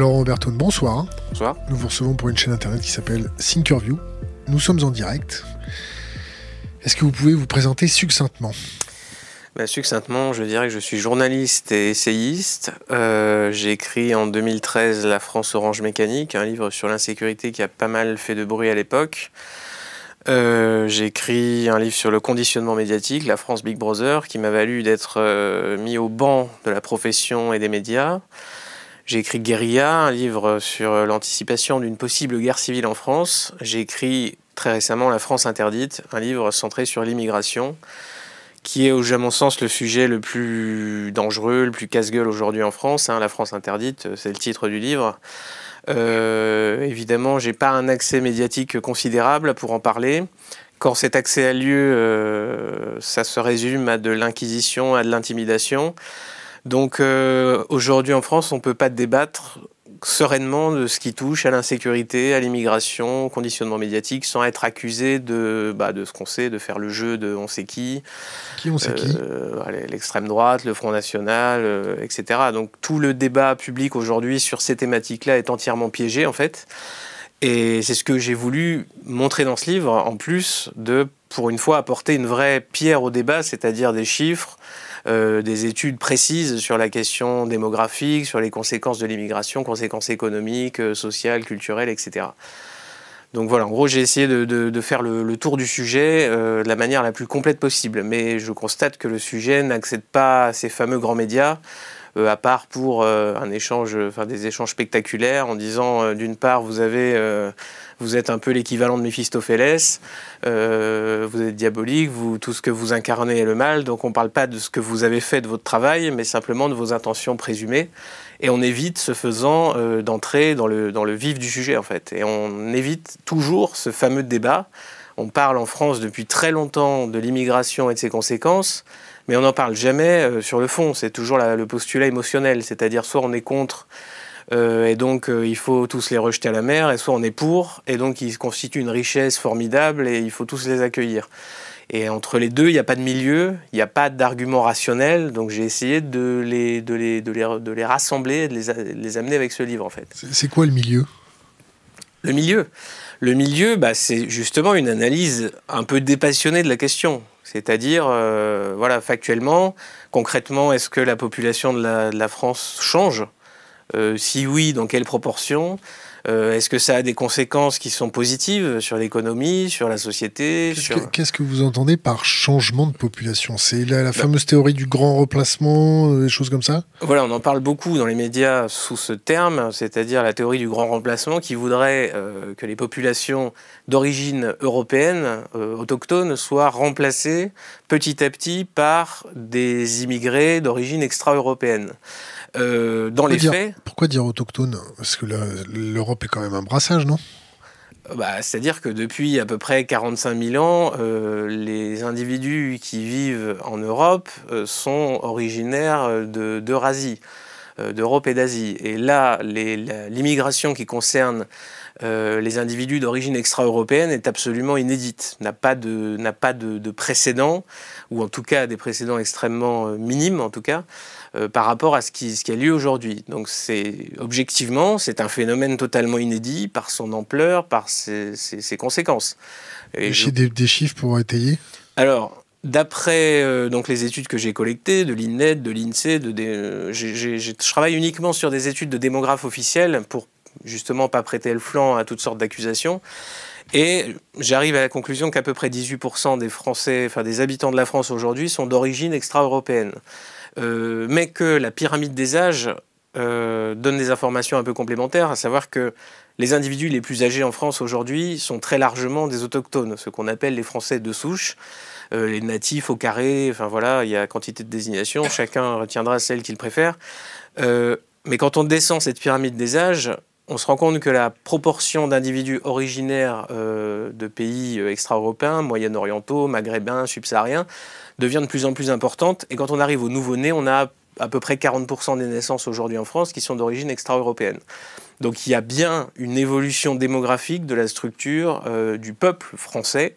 Laurent Berton, bonsoir. Bonsoir. Nous vous recevons pour une chaîne internet qui s'appelle Thinkerview. Nous sommes en direct. Est-ce que vous pouvez vous présenter succinctement? Bah, Succinctement, je dirais que je suis journaliste et essayiste. Euh, j'ai écrit en 2013 La France Orange Mécanique, un livre sur l'insécurité qui a pas mal fait de bruit à l'époque. Euh, j'ai écrit un livre sur le conditionnement médiatique, La France Big Brother, qui m'a valu d'être euh, mis au banc de la profession et des médias. J'ai écrit Guérilla, un livre sur l'anticipation d'une possible guerre civile en France. J'ai écrit très récemment La France interdite, un livre centré sur l'immigration, qui est, à mon sens, le sujet le plus dangereux, le plus casse-gueule aujourd'hui en France. Hein. La France interdite, c'est le titre du livre. Euh, évidemment, j'ai pas un accès médiatique considérable pour en parler. Quand cet accès a lieu, euh, ça se résume à de l'inquisition, à de l'intimidation. Donc euh, aujourd'hui en France, on ne peut pas débattre sereinement de ce qui touche à l'insécurité, à l'immigration, au conditionnement médiatique, sans être accusé de, bah, de ce qu'on sait, de faire le jeu de on sait qui. Qui on sait qui euh, L'extrême droite, le Front National, euh, etc. Donc tout le débat public aujourd'hui sur ces thématiques-là est entièrement piégé en fait. Et c'est ce que j'ai voulu montrer dans ce livre, en plus de, pour une fois, apporter une vraie pierre au débat, c'est-à-dire des chiffres, euh, des études précises sur la question démographique, sur les conséquences de l'immigration, conséquences économiques, euh, sociales, culturelles, etc. Donc voilà, en gros, j'ai essayé de, faire le, tour du sujet euh, de la manière la plus complète possible. Mais je constate que le sujet n'accède pas à ces fameux grands médias, à part pour un échange, enfin des échanges spectaculaires, en disant d'une part, vous avez vous êtes un peu l'équivalent de Méphistophélès, euh, vous êtes diabolique, tout ce que vous incarnez est le mal, donc on ne parle pas de ce que vous avez fait de votre travail, mais simplement de vos intentions présumées. Et on évite, ce faisant, euh, d'entrer dans le, dans le vif du sujet, en fait. Et on évite toujours ce fameux débat. On parle en France depuis très longtemps de l'immigration et de ses conséquences, mais on n'en parle jamais euh, sur le fond. C'est toujours le postulat émotionnel, c'est-à-dire soit on est contre euh, et donc euh, il faut tous les rejeter à la mer, et soit on est pour, et donc ils constituent une richesse formidable et il faut tous les accueillir. Et entre les deux, il n'y a pas de milieu, il n'y a pas d'argument rationnel, donc j'ai essayé de les, de, les, de, les, de les rassembler, de les, les amener avec ce livre en fait. C'est quoi le milieu? Le milieu? Le milieu, bah, c'est justement une analyse un peu dépassionnée de la question. C'est-à-dire, euh, voilà, factuellement, concrètement, est-ce que la population de la, France change? Euh, si oui, dans quelle proportion? Euh, Est-ce que ça a des conséquences qui sont positives sur l'économie, sur la société Qu'est-ce que, vous entendez par changement de population? C'est la, la, bah. fameuse théorie du grand remplacement, euh, des choses comme ça? Voilà, on en parle beaucoup dans les médias sous ce terme, c'est-à-dire la théorie du grand remplacement qui voudrait que les populations d'origine européenne, autochtones, soient remplacées petit à petit par des immigrés d'origine extra-européenne. Euh, dans les faits. Pourquoi dire autochtone Parce que l'Europe est quand même un brassage, non bah, C'est-à-dire que depuis à peu près 45 000 ans, euh, les individus qui vivent en Europe euh, sont originaires d'Eurasie, d'Europe et d'Asie. Et là, l'immigration qui concerne les individus d'origine extra-européenne est absolument inédite, n'a pas, de, pas de, de, précédent, ou en tout cas des précédents extrêmement minimes en tout cas. Euh, par rapport à ce qui, ce qui a lieu aujourd'hui. Donc c'est objectivement, c'est un phénomène totalement inédit par son ampleur, par ses, ses, conséquences. J'ai des, chiffres pour étayer Alors, D'après euh, donc les études que j'ai collectées, de l'INET, de l'INSEE, de, euh, je travaille uniquement sur des études de démographes officiels pour justement pas prêter le flanc à toutes sortes d'accusations. Et j'arrive à la conclusion qu'à peu près 18% des Français, enfin des habitants de la France aujourd'hui, sont d'origine extra-européenne. Euh, mais que la pyramide des âges euh, donne des informations un peu complémentaires, à savoir que les individus les plus âgés en France aujourd'hui sont très largement des autochtones, ce qu'on appelle les Français de souche, euh, les natifs au carré, enfin voilà, il y a quantité de désignations, chacun retiendra celle qu'il préfère. mais quand on descend cette pyramide des âges, on se rend compte que la proportion d'individus originaires de pays extra-européens, moyen-orientaux, maghrébins, subsahariens, devient de plus en plus importante. Et quand on arrive au nouveau-né, on a à peu près 40% des naissances aujourd'hui en France qui sont d'origine extra-européenne. Donc il y a bien une évolution démographique de la structure euh, du peuple français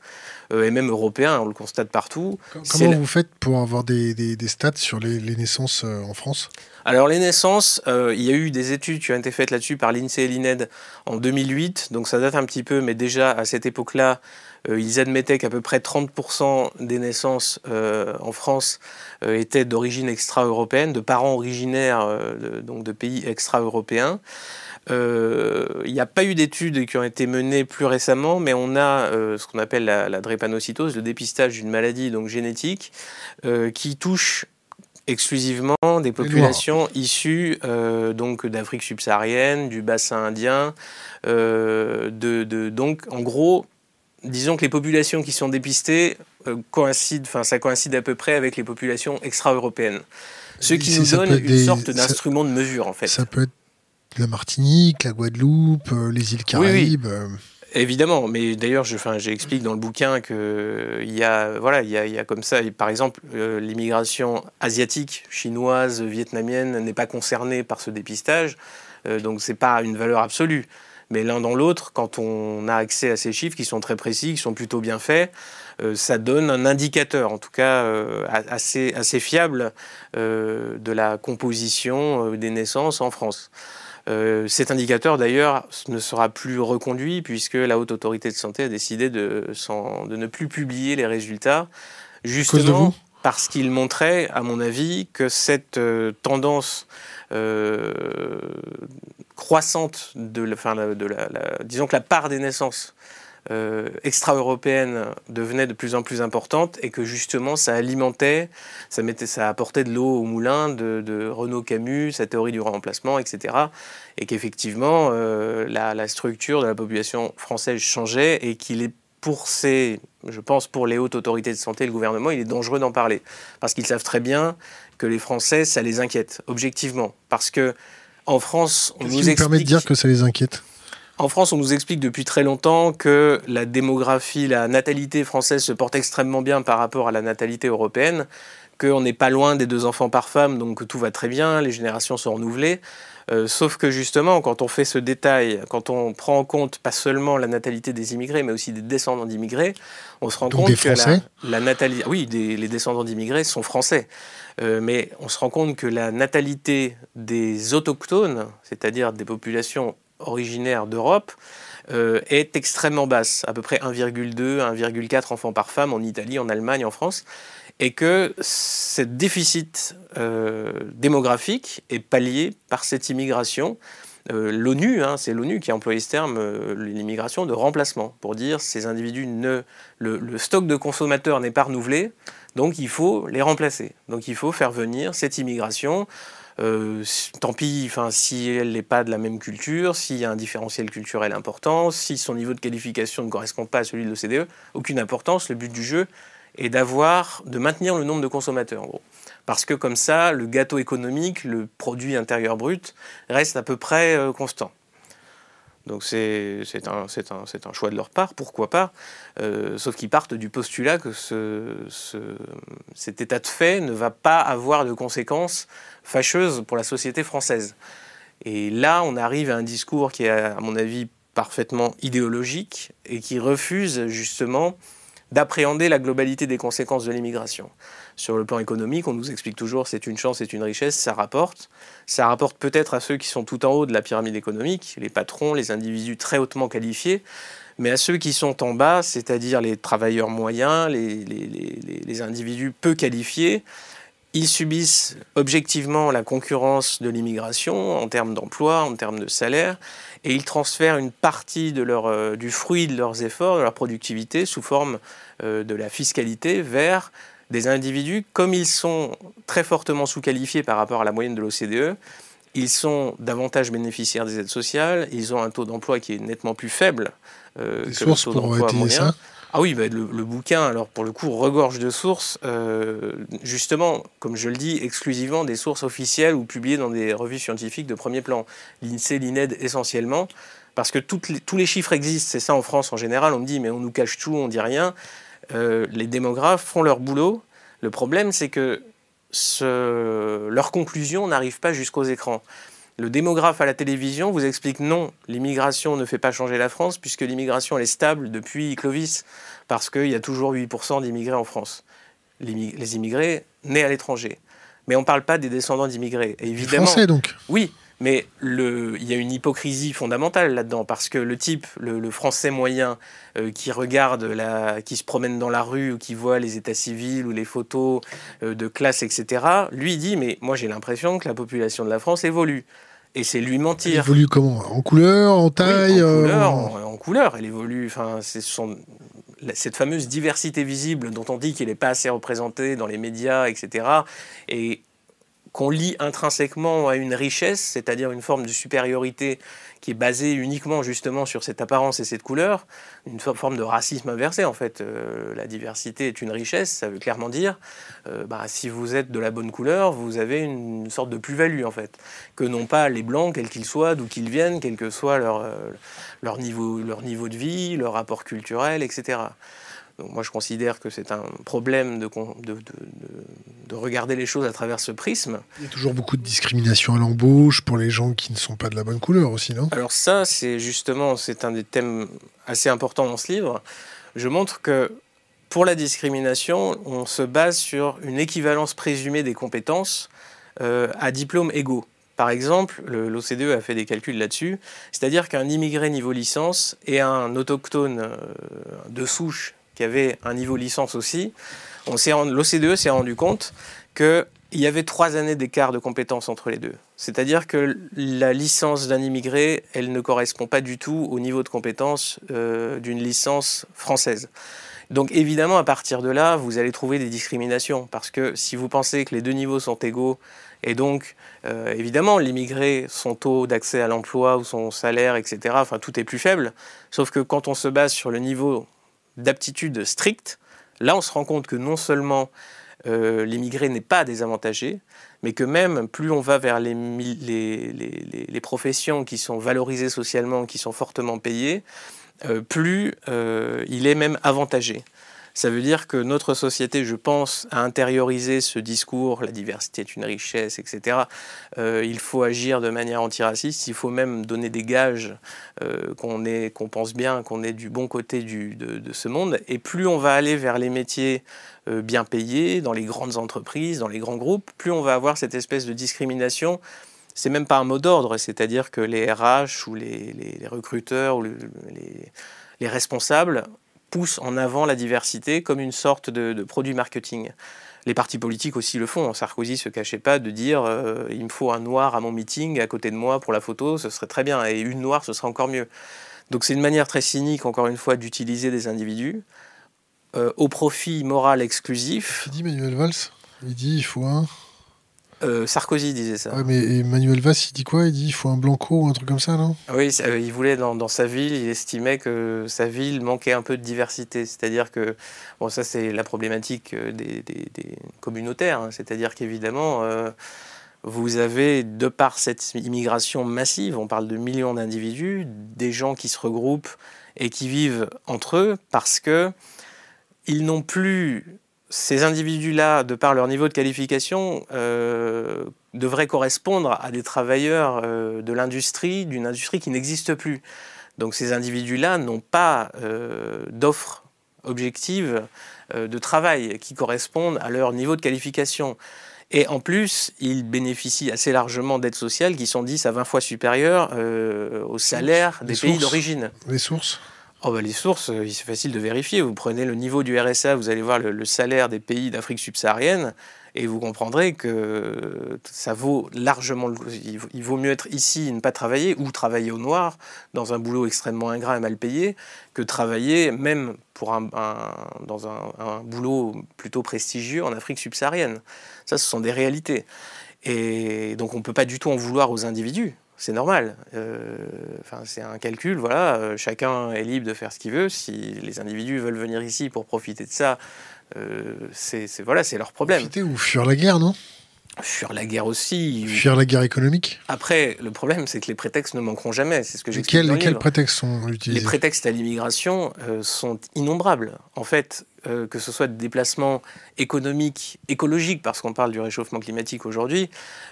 euh, et même européen, on le constate partout. Comment vous faites pour avoir des, des, stats sur les, naissances euh, en France? Alors les naissances, il y a eu des études qui ont été faites là-dessus par l'INSEE et l'INED en 2008, donc ça date un petit peu, mais déjà à cette époque-là, ils admettaient qu'à peu près 30% des naissances en France étaient d'origine extra-européenne, de parents originaires donc de pays extra-européens. Euh, il n'y a pas eu d'études qui ont été menées plus récemment, mais on a euh, ce qu'on appelle la, drépanocytose, le dépistage d'une maladie donc génétique, euh, qui touche exclusivement des populations issues donc d'Afrique subsaharienne, du bassin indien, de, de, donc en gros, disons que les populations qui sont dépistées coïncident, enfin ça coïncide à peu près avec les populations extra-européennes. Ce qui nous donne une sorte d'instrument de mesure en fait. Ça peut être la Martinique, la Guadeloupe, euh, les îles Caraïbes. Euh. Évidemment, mais d'ailleurs, j'explique dans le bouquin qu'il y a, voilà, il y a, y a, comme ça, par exemple, euh, l'immigration asiatique, chinoise, vietnamienne n'est pas concernée par ce dépistage, donc c'est pas une valeur absolue. Mais l'un dans l'autre, quand on a accès à ces chiffres qui sont très précis, qui sont plutôt bien faits, ça donne un indicateur, en tout cas assez, assez fiable, de la composition des naissances en France. Euh, cet indicateur, d'ailleurs, ne sera plus reconduit puisque la Haute Autorité de Santé a décidé de, de ne plus publier les résultats, justement parce qu'il montrait, à mon avis, que cette euh, tendance euh, croissante de, de la, disons que la part des naissances euh, extra-européenne devenait de plus en plus importante et que justement ça alimentait, ça, mettait, ça apportait de l'eau au moulin de, de, Renaud Camus, sa théorie du remplacement, etc. Et qu'effectivement euh, la, structure de la population française changeait et qu'il est pour ces, je pense pour les hautes autorités de santé, le gouvernement, il est dangereux d'en parler parce qu'ils savent très bien que les Français, ça les inquiète, objectivement. Parce que en France, on nous explique... permet de dire que ça les inquiète? En France, on nous explique depuis très longtemps que la démographie, la natalité française se porte extrêmement bien par rapport à la natalité européenne, qu'on n'est pas loin des deux enfants par femme, donc tout va très bien, les générations sont renouvelées. Euh, sauf que justement, quand on fait ce détail, quand on prend en compte pas seulement la natalité des immigrés, mais aussi des descendants d'immigrés, on se rend compte que la, natalité, oui, les descendants d'immigrés sont français, euh, mais on se rend compte que la natalité des autochtones, c'est-à-dire des populations originaire d'Europe, euh, est extrêmement basse, à peu près 1,2, 1,4 enfants par femme en Italie, en Allemagne, en France, et que ce déficit euh, démographique est pallié par cette immigration. L'ONU, hein, c'est l'ONU qui a employé ce terme, l'immigration de remplacement, pour dire ces individus le stock de consommateurs n'est pas renouvelé, donc il faut les remplacer. Donc il faut faire venir cette immigration euh, tant pis, si elle n'est pas de la même culture, s'il y a un différentiel culturel important, si son niveau de qualification ne correspond pas à celui de l'OCDE, aucune importance. Le but du jeu est d'avoir, de maintenir le nombre de consommateurs, en gros. Parce que comme ça, le gâteau économique, le produit intérieur brut, reste à peu près euh, constant. Donc c'est un, choix de leur part, pourquoi pas, euh, sauf qu'ils partent du postulat que ce, cet état de fait ne va pas avoir de conséquences fâcheuses pour la société française. Et là, on arrive à un discours qui est, à mon avis, parfaitement idéologique et qui refuse justement d'appréhender la globalité des conséquences de l'immigration. Sur le plan économique, on nous explique toujours c'est une chance, c'est une richesse, ça rapporte. Ça rapporte peut-être à ceux qui sont tout en haut de la pyramide économique, les patrons, les individus très hautement qualifiés, mais à ceux qui sont en bas, c'est-à-dire les travailleurs moyens, les, les, individus peu qualifiés, ils subissent objectivement la concurrence de l'immigration en termes d'emploi, en termes de salaire, et ils transfèrent une partie de leur, euh, du fruit de leurs efforts, de leur productivité, sous forme euh, de la fiscalité vers des individus, comme ils sont très fortement sous-qualifiés par rapport à la moyenne de l'OCDE, ils sont davantage bénéficiaires des aides sociales, ils ont un taux d'emploi qui est nettement plus faible euh, que le taux d'emploi moyen. Ah oui, bah, le, bouquin, alors pour le coup, regorge de sources, euh, justement, comme je le dis, exclusivement des sources officielles ou publiées dans des revues scientifiques de premier plan. L'INSEE, l'INED essentiellement, parce que tous les chiffres existent, c'est ça en France en général, on me dit mais on nous cache tout, on dit rien. Euh, les démographes font leur boulot. Le problème, c'est que leurs conclusions n'arrivent pas jusqu'aux écrans. Le démographe à la télévision vous explique non, l'immigration ne fait pas changer la France puisque l'immigration elle est stable depuis Clovis parce qu'il y a toujours 8% d'immigrés en France. Les immigrés nés à l'étranger. Mais on ne parle pas des descendants d'immigrés. Évidemment. Français donc. Oui, mais le, il y a une hypocrisie fondamentale là-dedans, parce que le type, le, français moyen, euh, qui regarde, la, qui se promène dans la rue, ou qui voit les états civils ou les photos euh, de classe, etc., lui dit, mais moi j'ai l'impression que la population de la France évolue. Et c'est lui mentir. Elle évolue comment? En couleur, en taille en, couleur, euh, en, couleur, elle évolue. Enfin, c'est son, cette fameuse diversité visible dont on dit qu'elle n'est pas assez représentée dans les médias, etc. Et qu'on lie intrinsèquement à une richesse, c'est-à-dire une forme de supériorité qui est basée uniquement justement sur cette apparence et cette couleur, une forme de racisme inversé en fait. Euh, la diversité est une richesse, ça veut clairement dire, euh, bah, si vous êtes de la bonne couleur, vous avez une, sorte de plus-value en fait, que non pas les blancs, quels qu'ils soient, d'où qu'ils viennent, quel que soit leur, euh, niveau, leur niveau de vie, leur rapport culturel, etc moi, je considère que c'est un problème de, de, regarder les choses à travers ce prisme. Il y a toujours beaucoup de discrimination à l'embauche pour les gens qui ne sont pas de la bonne couleur aussi, non? Alors ça, c'est justement, c'est un des thèmes assez importants dans ce livre. Je montre que pour la discrimination, on se base sur une équivalence présumée des compétences euh, à diplômes égaux. Par exemple, l'OCDE a fait des calculs là-dessus, c'est-à-dire qu'un immigré niveau licence et un autochtone euh, de souche qui avait un niveau licence aussi, l'OCDE s'est rendu compte qu'il y avait trois années d'écart de compétences entre les deux. C'est-à-dire que la licence d'un immigré, elle ne correspond pas du tout au niveau de compétence euh, d'une licence française. Donc évidemment, à partir de là, vous allez trouver des discriminations, parce que si vous pensez que les deux niveaux sont égaux, et donc euh, évidemment, l'immigré, son taux d'accès à l'emploi ou son salaire, etc., enfin tout est plus faible, sauf que quand on se base sur le niveau d'aptitude stricte, là on se rend compte que non seulement euh, l'immigré n'est pas désavantagé, mais que même plus on va vers les, professions qui sont valorisées socialement, qui sont fortement payées, euh, plus euh, il est même avantagé. Ça veut dire que notre société, je pense, a intériorisé ce discours, la diversité est une richesse, etc. Euh, il faut agir de manière antiraciste, il faut même donner des gages euh, qu'on pense bien, qu'on est du bon côté de, ce monde. Et plus on va aller vers les métiers euh, bien payés, dans les grandes entreprises, dans les grands groupes, plus on va avoir cette espèce de discrimination c'est même pas un mot d'ordre, c'est-à-dire que les RH ou les, recruteurs ou les, responsables pousse en avant la diversité comme une sorte de, produit marketing. Les partis politiques aussi le font. Sarkozy se cachait pas de dire euh, il me faut un noir à mon meeting à côté de moi pour la photo, ce serait très bien, et une noire, ce serait encore mieux. Donc c'est une manière très cynique, encore une fois, d'utiliser des individus euh, au profit moral exclusif. Il dit Manuel Valls? Il dit il faut un. Euh, Sarkozy disait ça. Ouais, mais Emmanuel Valls, il dit quoi? Il dit il faut un blanco ou un truc comme ça, non? Oui, euh, il voulait dans, sa ville, il estimait que sa ville manquait un peu de diversité. C'est-à-dire que, bon, ça c'est la problématique euh, des, communautaires. Hein. C'est-à-dire qu'évidemment, vous avez, de par cette immigration massive, on parle de millions d'individus, des gens qui se regroupent et qui vivent entre eux parce que ils n'ont plus ces individus-là, de par leur niveau de qualification, euh, devraient correspondre à des travailleurs euh, de l'industrie, d'une industrie qui n'existe plus. Donc ces individus-là n'ont pas euh, d'offres objectives de travail qui correspondent à leur niveau de qualification. Et en plus, ils bénéficient assez largement d'aides sociales qui sont 10 à 20 fois supérieures au salaire des pays d'origine. Les sources Oh bah, les sources, euh, c'est facile de vérifier. Vous prenez le niveau du RSA, vous allez voir le, salaire des pays d'Afrique subsaharienne, et vous comprendrez que ça vaut largement Il vaut mieux être ici et ne pas travailler, ou travailler au noir, dans un boulot extrêmement ingrat et mal payé, que travailler même dans un, boulot plutôt prestigieux en Afrique subsaharienne. Ça, ce sont des réalités. Et donc on ne peut pas du tout en vouloir aux individus c'est normal. Euh, c'est un calcul, voilà. Euh, chacun est libre de faire ce qu'il veut. Si les individus veulent venir ici pour profiter de ça, euh, c'est c'est leur problème. Profiter ou fuir la guerre, non? Fuir la guerre aussi. Fuir la guerre économique Après, le problème, c'est que les prétextes ne manqueront jamais. C'est ce que j'ai quels, quels prétextes sont utilisés Les prétextes à l'immigration euh, sont innombrables. En fait, euh, que ce soit des déplacements économiques, écologiques, parce qu'on parle du réchauffement climatique aujourd'hui,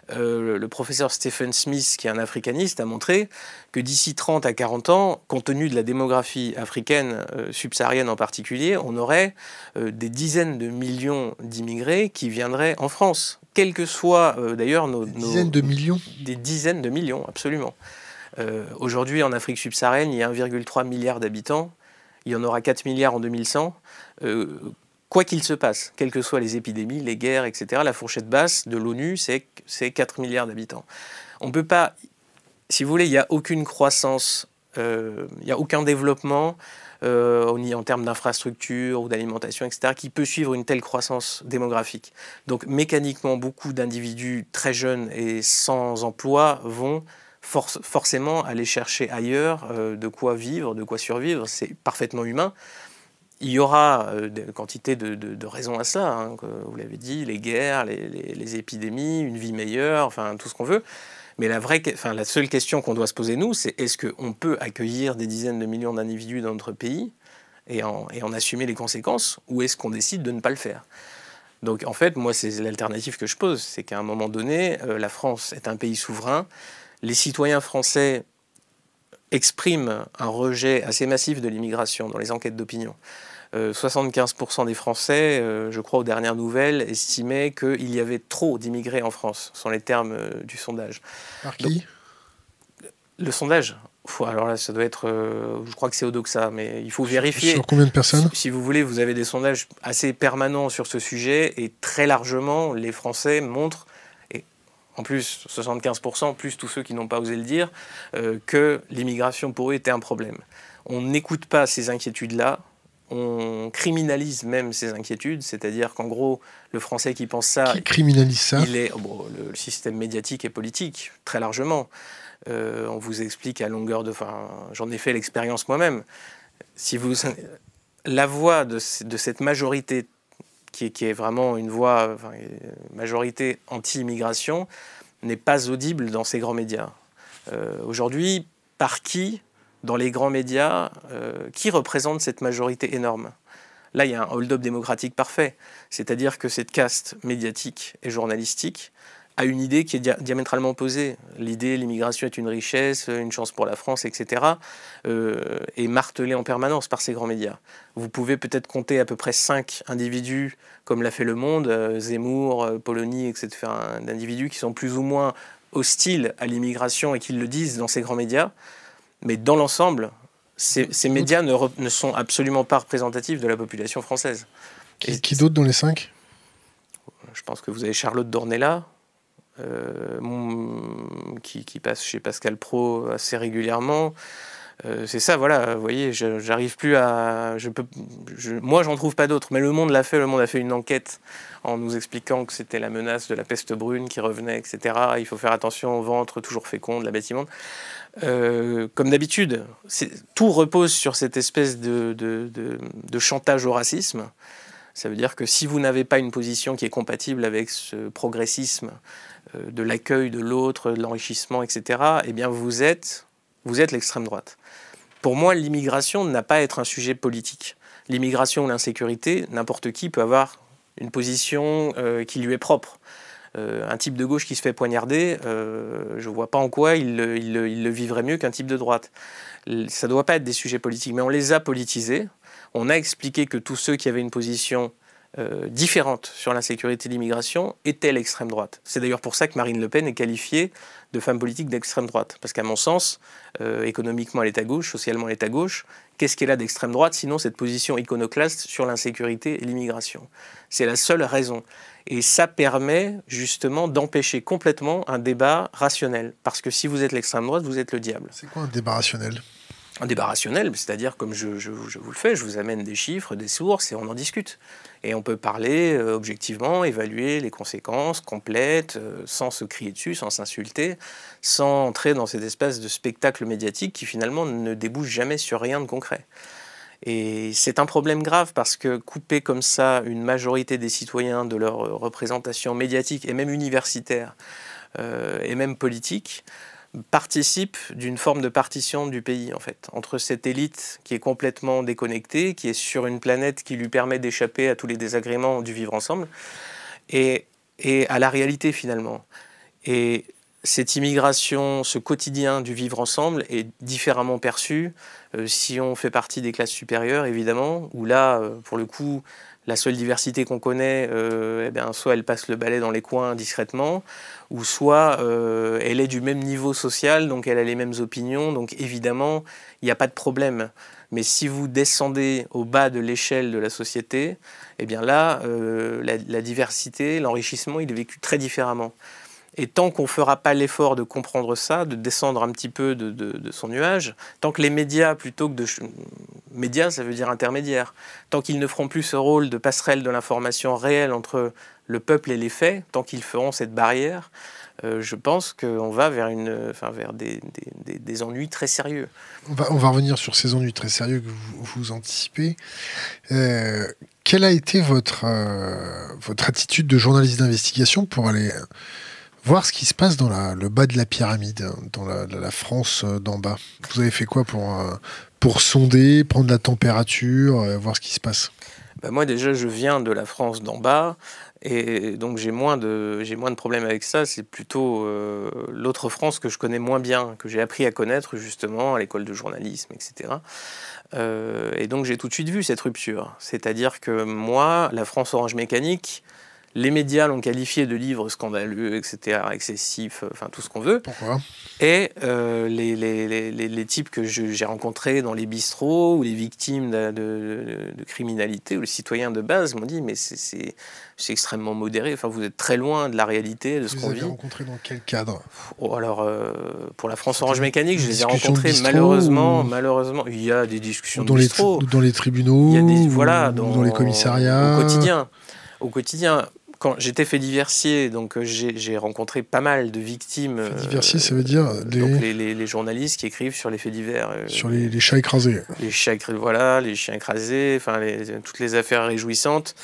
euh, le professeur Stephen Smith, qui est un africaniste, a montré que d'ici 30 à 40 ans, compte tenu de la démographie africaine, subsaharienne en particulier, on aurait des dizaines de millions d'immigrés qui viendraient en France, quels que soient d'ailleurs nos... Des dizaines de millions Des dizaines de millions, absolument. Aujourd'hui, en Afrique subsaharienne, il y a 1,3 milliard d'habitants il y en aura 4 milliards en 2100. Euh, quoi qu'il se passe, quelles que soient les épidémies, les guerres, etc., la fourchette basse de l'ONU, c'est 4 milliards d'habitants. On ne peut pas, si vous voulez, il n'y a aucune croissance, euh, il n'y a aucun développement euh, en termes d'infrastructures ou d'alimentation, etc., qui peut suivre une telle croissance démographique. Donc mécaniquement, beaucoup d'individus très jeunes et sans emploi vont forcément aller chercher ailleurs euh, de quoi vivre, de quoi survivre. C'est parfaitement humain. Il y aura euh, une quantité de, raisons à cela, hein, vous l'avez dit, les guerres, les, épidémies, une vie meilleure, enfin tout ce qu'on veut. Mais la, seule question qu'on doit se poser, nous, c'est est-ce qu'on peut accueillir des dizaines de millions d'individus dans notre pays et en, et en assumer les conséquences, ou est-ce qu'on décide de ne pas le faire? Donc en fait, moi, c'est l'alternative que je pose, c'est qu'à un moment donné, euh, la France est un pays souverain, les citoyens français expriment un rejet assez massif de l'immigration dans les enquêtes d'opinion. 75% euh, des Français, euh, je crois aux dernières nouvelles, estimaient qu'il y avait trop d'immigrés en France, ce sont les termes euh, du sondage. Par qui? Le sondage? Alors là, ça doit être, je crois que c'est Odoxa, mais il faut vérifier. Sur combien de personnes? Si, vous voulez, vous avez des sondages assez permanents sur ce sujet et très largement, les Français montrent en plus 75%, plus tous ceux qui n'ont pas osé le dire, euh, que l'immigration pour eux était un problème. On n'écoute pas ces inquiétudes-là, on criminalise même ces inquiétudes, c'est-à-dire qu'en gros, le Français qui pense ça... Qui criminalise ça il est, oh, Le système médiatique et politique, très largement. Euh, on vous explique à longueur de... Enfin, j'en ai fait l'expérience moi-même. Si vous... La voix de, de cette majorité qui, est vraiment une voix, majorité anti-immigration, n'est pas audible dans ces grands médias. Euh, aujourd'hui, par qui, dans les grands médias, euh, qui représente cette majorité énorme Là, il y a un hold-up démocratique parfait. C'est-à-dire que cette caste médiatique et journalistique a une idée qui est diamétralement opposée. L'idée l'immigration est une richesse, une chance pour la France, etc., euh, est martelée en permanence par ces grands médias. Vous pouvez peut-être compter à peu près cinq individus, comme l'a fait Le Monde, euh, Zemmour, euh, Polony, etc., d'individus qui sont plus ou moins hostiles à l'immigration et qui le disent dans ces grands médias. Mais dans l'ensemble, ces, médias ne, sont absolument pas représentatifs de la population française. Qui, qui d'autre dans les cinq? Je pense que vous avez Charlotte Dornella, euh, qui, passe chez Pascal Pro assez régulièrement. Euh, c'est ça, voilà, vous voyez, j'arrive plus à. Je peux, moi, j'en trouve pas d'autres, mais le Monde l'a fait. Le Monde a fait une enquête en nous expliquant que c'était la menace de la peste brune qui revenait, etc. Il faut faire attention au ventre toujours fécond de la immonde. Euh, comme d'habitude, tout repose sur cette espèce de, chantage au racisme. Ça veut dire que si vous n'avez pas une position qui est compatible avec ce progressisme euh, de l'accueil de l'autre, de l'enrichissement, etc., eh bien vous êtes, vous êtes l'extrême droite. Pour moi, l'immigration n'a pas à être un sujet politique. L'immigration ou l'insécurité, n'importe qui peut avoir une position euh, qui lui est propre. Euh, un type de gauche qui se fait poignarder, je ne vois pas en quoi il, le vivrait mieux qu'un type de droite. Ça ne doit pas être des sujets politiques, mais on les a politisés. On a expliqué que tous ceux qui avaient une position euh, différente sur l'insécurité et l'immigration était l'extrême droite. C'est d'ailleurs pour ça que Marine Le Pen est qualifiée de femme politique d'extrême droite. Parce qu'à mon sens, euh, économiquement elle est à gauche, socialement elle est à gauche. Qu'est-ce qu'elle a d'extrême droite sinon cette position iconoclaste sur l'insécurité et l'immigration C'est la seule raison. Et ça permet justement d'empêcher complètement un débat rationnel. Parce que si vous êtes l'extrême droite, vous êtes le diable. C'est quoi un débat rationnel? Un débat rationnel, c'est-à-dire comme je, vous le fais, je vous amène des chiffres, des sources et on en discute. Et on peut parler euh, objectivement, évaluer les conséquences complètes, euh, sans se crier dessus, sans s'insulter, sans entrer dans cette espèce de spectacle médiatique qui finalement ne débouche jamais sur rien de concret. Et c'est un problème grave parce que couper comme ça une majorité des citoyens de leur représentation médiatique et même universitaire euh, et même politique participe d'une forme de partition du pays en fait entre cette élite qui est complètement déconnectée, qui est sur une planète qui lui permet d'échapper à tous les désagréments du vivre ensemble et, et à la réalité finalement. Et cette immigration, ce quotidien du vivre ensemble est différemment perçu euh, si on fait partie des classes supérieures, évidemment, où là, euh, pour le coup, la seule diversité qu'on connaît, euh, eh bien, soit elle passe le balai dans les coins discrètement, ou soit elle est du même niveau social, donc elle a les mêmes opinions, donc évidemment, il n'y a pas de problème. Mais si vous descendez au bas de l'échelle de la société, eh bien là, la, la diversité, l'enrichissement, il est vécu très différemment. Et tant qu'on ne fera pas l'effort de comprendre ça, de descendre un petit peu de, son nuage, tant que les médias, plutôt que de... Médias, ça veut dire intermédiaire. Tant qu'ils ne feront plus ce rôle de passerelle de l'information réelle entre le peuple et les faits, tant qu'ils feront cette barrière, euh, je pense qu'on va vers, une, enfin, vers des, des, ennuis très sérieux. On va, revenir sur ces ennuis très sérieux que vous, vous anticipez. Euh, quelle a été votre, euh, votre attitude de journaliste d'investigation pour aller voir ce qui se passe dans le bas de la pyramide, dans la, France euh, d'en bas. Vous avez fait quoi pour, euh, pour sonder, prendre la température, euh, voir ce qui se passe? Bah, Moi déjà, je viens de la France d'en bas. Et donc j'ai moins de j'ai moins de problèmes avec ça. C'est plutôt l'autre France que je connais moins bien, que j'ai appris à connaître justement à l'école de journalisme, etc. et donc j'ai tout de suite vu cette rupture. C'est-à-dire que moi, la France Orange Mécanique, les médias l'ont qualifié de livre scandaleux, etc., excessif, euh, enfin tout ce qu'on veut. Pourquoi? Et euh, les, les, les, les, types que j'ai rencontrés dans les bistrots ou les victimes de, de, criminalité ou les citoyens de base m'ont dit mais c'est extrêmement modéré. Enfin, vous êtes très loin de la réalité de ce qu'on vit. Vous les rencontrés dans quel cadre? Oh, Alors, euh, pour la France Orange Mécanique, je les ai rencontrés malheureusement. Malheureusement, il y a des discussions dans de Les dans les tribunaux, il y a des, voilà, dans, dans les commissariats. Au quotidien. Au quotidien quand j'étais fait diversier, donc euh, j'ai rencontré pas mal de victimes. Fait diversier, ça veut dire les... Donc les, les, journalistes qui écrivent sur les faits divers. Euh, sur les, chats écrasés. Les chats, voilà, les chiens écrasés, enfin toutes les affaires réjouissantes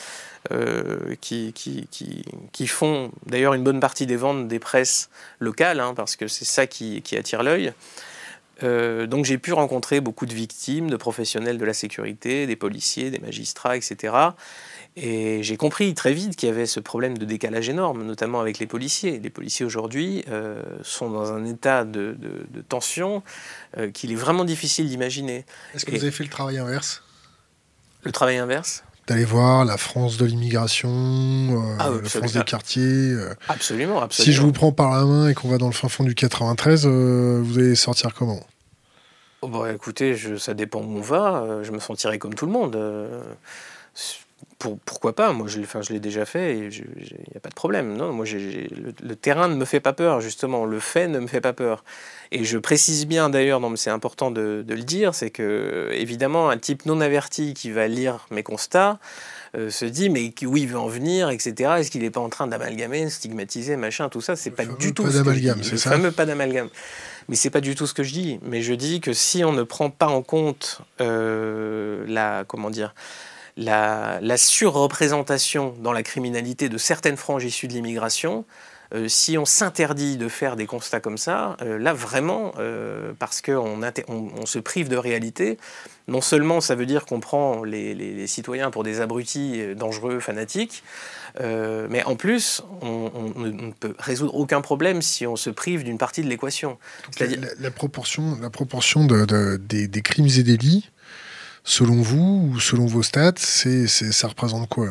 euh, qui, qui, qui, qui, font d'ailleurs une bonne partie des ventes des presses locales, hein, parce que c'est ça qui, qui attire l'œil. donc j'ai pu rencontrer beaucoup de victimes, de professionnels de la sécurité, des policiers, des magistrats, etc. Et j'ai compris très vite qu'il y avait ce problème de décalage énorme, notamment avec les policiers. Les policiers aujourd'hui euh, sont dans un état de, tension euh, qu'il est vraiment difficile d'imaginer. Est-ce que vous avez fait le travail inverse? Le travail inverse? D'aller voir la France de l'immigration, euh, ah la France des quartiers. absolument, absolument. Si je vous prends par la main et qu'on va dans le fin fond du 93, vous allez sortir comment? Oh bah, Écoutez, je, ça dépend où on va. Je me sentirai comme tout le monde pourquoi pas Moi, je, enfin, je l'ai déjà fait et il n'y a pas de problème. Non, moi, le, terrain ne me fait pas peur, justement. Le fait ne me fait pas peur. Et je précise bien, d'ailleurs, c'est important de, le dire, c'est que, évidemment, un type non averti qui va lire mes constats euh, se dit, mais où il veut en venir, etc. Est-ce qu'il n'est pas en train d'amalgamer, stigmatiser, machin, tout ça C'est pas du tout pas d'amalgame, c'est ça Le fameux pas d'amalgame. Mais c'est pas du tout ce que je dis. Mais je dis que si on ne prend pas en compte euh, la, comment dire, la, surreprésentation dans la criminalité de certaines franges issues de l'immigration, euh, si on s'interdit de faire des constats comme ça, euh, là vraiment, euh, parce qu'on on, se prive de réalité, non seulement ça veut dire qu'on prend les, citoyens pour des abrutis dangereux, fanatiques, mais en plus, on, ne peut résoudre aucun problème si on se prive d'une partie de l'équation. La, proportion, la proportion des, des crimes et délits Selon vous ou selon vos stats, c'est, ça représente quoi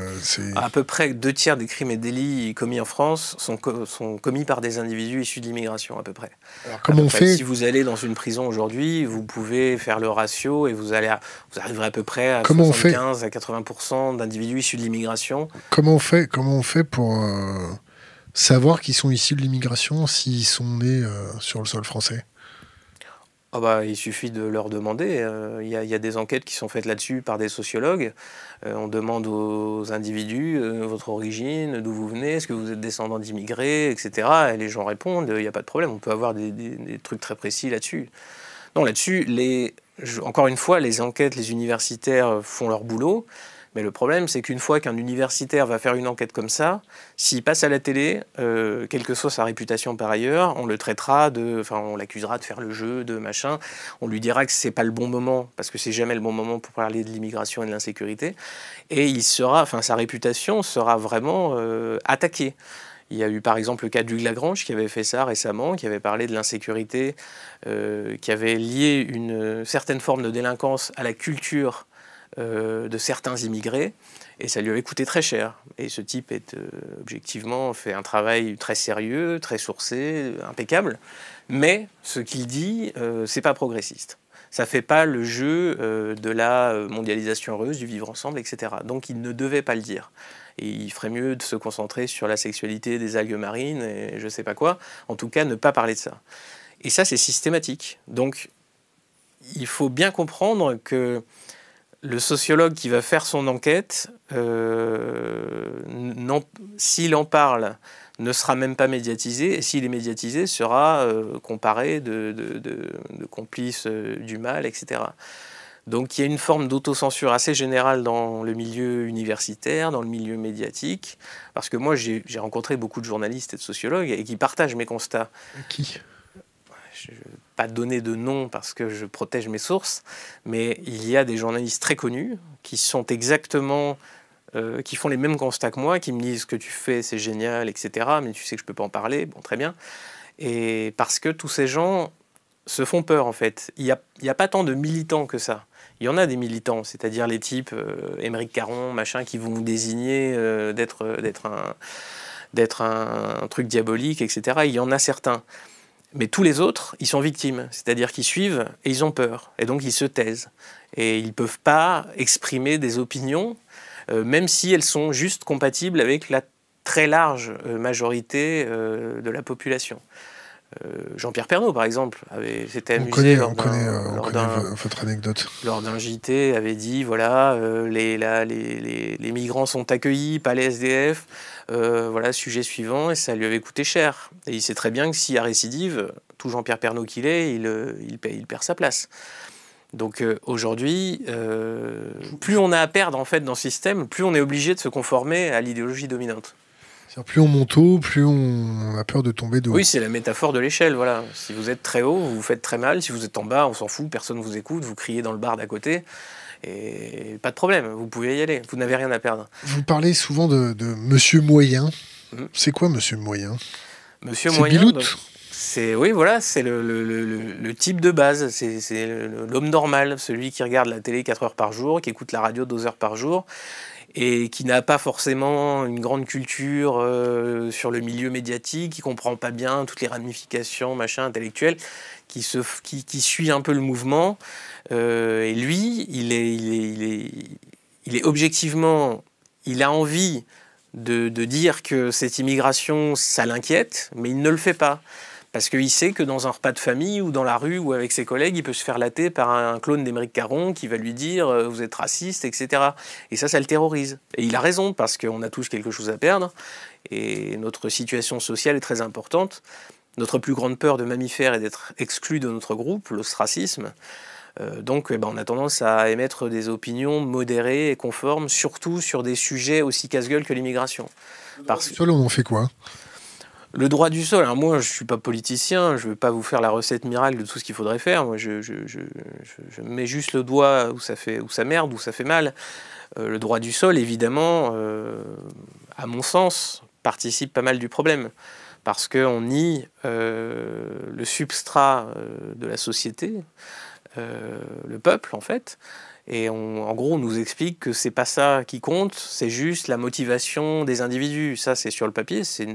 À peu près deux tiers des crimes et délits commis en France sont, sont commis par des individus issus de l'immigration, à peu près. Alors, comment on fait Si vous allez dans une prison aujourd'hui, vous pouvez faire le ratio et vous, allez vous arriverez à peu près à comment 75 à 80 d'individus issus de l'immigration. Comment on fait, comment on fait pour euh, savoir qu'ils sont issus de l'immigration s'ils sont nés euh, sur le sol français? Ah bah, il suffit de leur demander. Euh, il y, a des enquêtes qui sont faites là-dessus par des sociologues. Euh, on demande aux individus euh, votre origine, d'où vous venez, est-ce que vous êtes descendant d'immigrés, etc. Et les gens répondent, il n'y a pas de problème, on peut avoir des, trucs très précis là-dessus. Non, là-dessus, encore une fois, les enquêtes, les universitaires font leur boulot. Mais le problème, c'est qu'une fois qu'un universitaire va faire une enquête comme ça, s'il passe à la télé, euh, quelle que soit sa réputation par ailleurs, on le traitera de, enfin, on l'accusera de faire le jeu, de machin. On lui dira que c'est pas le bon moment, parce que c'est jamais le bon moment pour parler de l'immigration et de l'insécurité. Et il sera, enfin, sa réputation sera vraiment euh, attaquée. Il y a eu par exemple le cas d'Hugues Lagrange qui avait fait ça récemment, qui avait parlé de l'insécurité, euh, qui avait lié une certaine forme de délinquance à la culture euh, de certains immigrés, et ça lui avait coûté très cher. Et ce type est euh, objectivement fait un travail très sérieux, très sourcé, impeccable, mais ce qu'il dit, euh, c'est pas progressiste. Ça fait pas le jeu de la mondialisation heureuse, du vivre ensemble, etc. Donc il ne devait pas le dire. Et il ferait mieux de se concentrer sur la sexualité des algues marines et je sais pas quoi. En tout cas, ne pas parler de ça. Et ça, c'est systématique. Donc, il faut bien comprendre que le sociologue qui va faire son enquête, euh, s'il en parle, ne sera même pas médiatisé, et s'il est médiatisé, sera euh, comparé de, complices euh, du mal, etc. Donc il y a une forme d'autocensure assez générale dans le milieu universitaire, dans le milieu médiatique, parce que moi j'ai rencontré beaucoup de journalistes et de sociologues et qui partagent mes constats. Qui? Pas donner de nom parce que je protège mes sources, mais il y a des journalistes très connus qui sont exactement, euh, qui font les mêmes constats que moi, qui me disent ce que tu fais c'est génial, etc. Mais tu sais que je peux pas en parler, bon très bien. Et parce que tous ces gens se font peur en fait. Il n'y a, pas tant de militants que ça. Il y en a des militants, c'est-à-dire les types euh, Émeric Caron, machin, qui vont vous désigner euh, d'être un, truc diabolique, etc. Il y en a certains. Mais tous les autres, ils sont victimes, c'est-à-dire qu'ils suivent et ils ont peur, et donc ils se taisent. Et ils ne peuvent pas exprimer des opinions, euh, même si elles sont juste compatibles avec la très large euh, majorité euh, de la population. Jean-Pierre Pernaud, par exemple, avait s'était amusé lors d'un votre anecdote. Lors d'un JT, avait dit voilà, les, les, les, migrants sont accueillis, pas les SDF. Euh, voilà, sujet suivant, et ça lui avait coûté cher. Et il sait très bien que s'il y a récidive, tout Jean-Pierre Pernaud qu'il est, il, euh, il, il, perd sa place. Donc euh, aujourd'hui, plus on a à perdre en fait dans ce système, plus on est obligé de se conformer à l'idéologie dominante. Plus on monte haut, plus on a peur de tomber de haut. Oui, c'est la métaphore de l'échelle. Voilà. Si vous êtes très haut, vous vous faites très mal. Si vous êtes en bas, on s'en fout, personne ne vous écoute, vous criez dans le bar d'à côté. Et pas de problème, vous pouvez y aller, vous n'avez rien à perdre. Vous parlez souvent de, Monsieur Moyen. Mhm. C'est quoi Monsieur Moyen? Monsieur Moyen, c'est oui, voilà, c'est le, type de base, c'est l'homme normal, celui qui regarde la télé 4 heures par jour, qui écoute la radio 12 heures par jour, et qui n'a pas forcément une grande culture euh, sur le milieu médiatique, qui comprend pas bien toutes les ramifications, machin, intellectuelles, qui, suit un peu le mouvement. Euh, et lui, il est, objectivement, il a envie de, dire que cette immigration, ça l'inquiète, mais il ne le fait pas. Parce qu'il sait que dans un repas de famille ou dans la rue ou avec ses collègues, il peut se faire latter par un clone d'Émeric Caron qui va lui dire euh, vous êtes raciste, etc. Et ça, ça le terrorise. Et il a raison parce qu'on a tous quelque chose à perdre et notre situation sociale est très importante. Notre plus grande peur de mammifères est d'être exclu de notre groupe, l'ostracisme. Euh, donc eh ben, on a tendance à émettre des opinions modérées et conformes, surtout sur des sujets aussi casse-gueule que l'immigration. Parce... Sol, on en fait quoi? Le droit du sol, alors moi je ne suis pas politicien, je ne vais pas vous faire la recette miracle de tout ce qu'il faudrait faire, je, mets juste le doigt où ça, fait, où ça merde, où ça fait mal. Euh, le droit du sol, évidemment, euh, à mon sens, participe pas mal du problème parce qu'on nie euh, le substrat de la société, le peuple en fait. Et en gros, on nous explique que c'est pas ça qui compte, c'est juste la motivation des individus. Ça, c'est sur le papier, c'est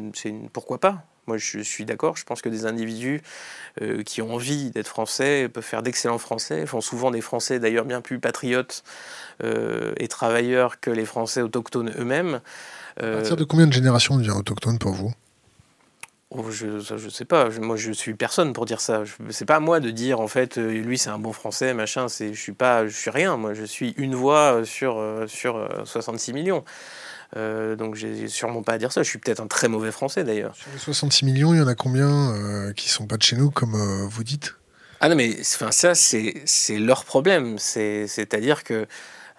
pourquoi pas Moi, je suis d'accord. Je pense que des individus qui ont envie d'être français peuvent faire d'excellents français, font souvent des français d'ailleurs bien plus patriotes et travailleurs que les français autochtones eux-mêmes. À partir de combien de générations on devient autochtone pour vous? Oh, je ne sais pas, moi je suis personne pour dire ça. C'est pas à moi de dire en fait euh, lui c'est un bon français machin. C'est je suis pas je suis rien. Moi je suis une voix euh, sur euh, sur 66 millions. Euh, donc j'ai sûrement pas à dire ça. Je suis peut-être un très mauvais français d'ailleurs. Sur les 66 millions, il y en a combien qui sont pas de chez nous comme vous dites? Ah non, mais enfin, ça, c'est leur problème. C'est-à-dire que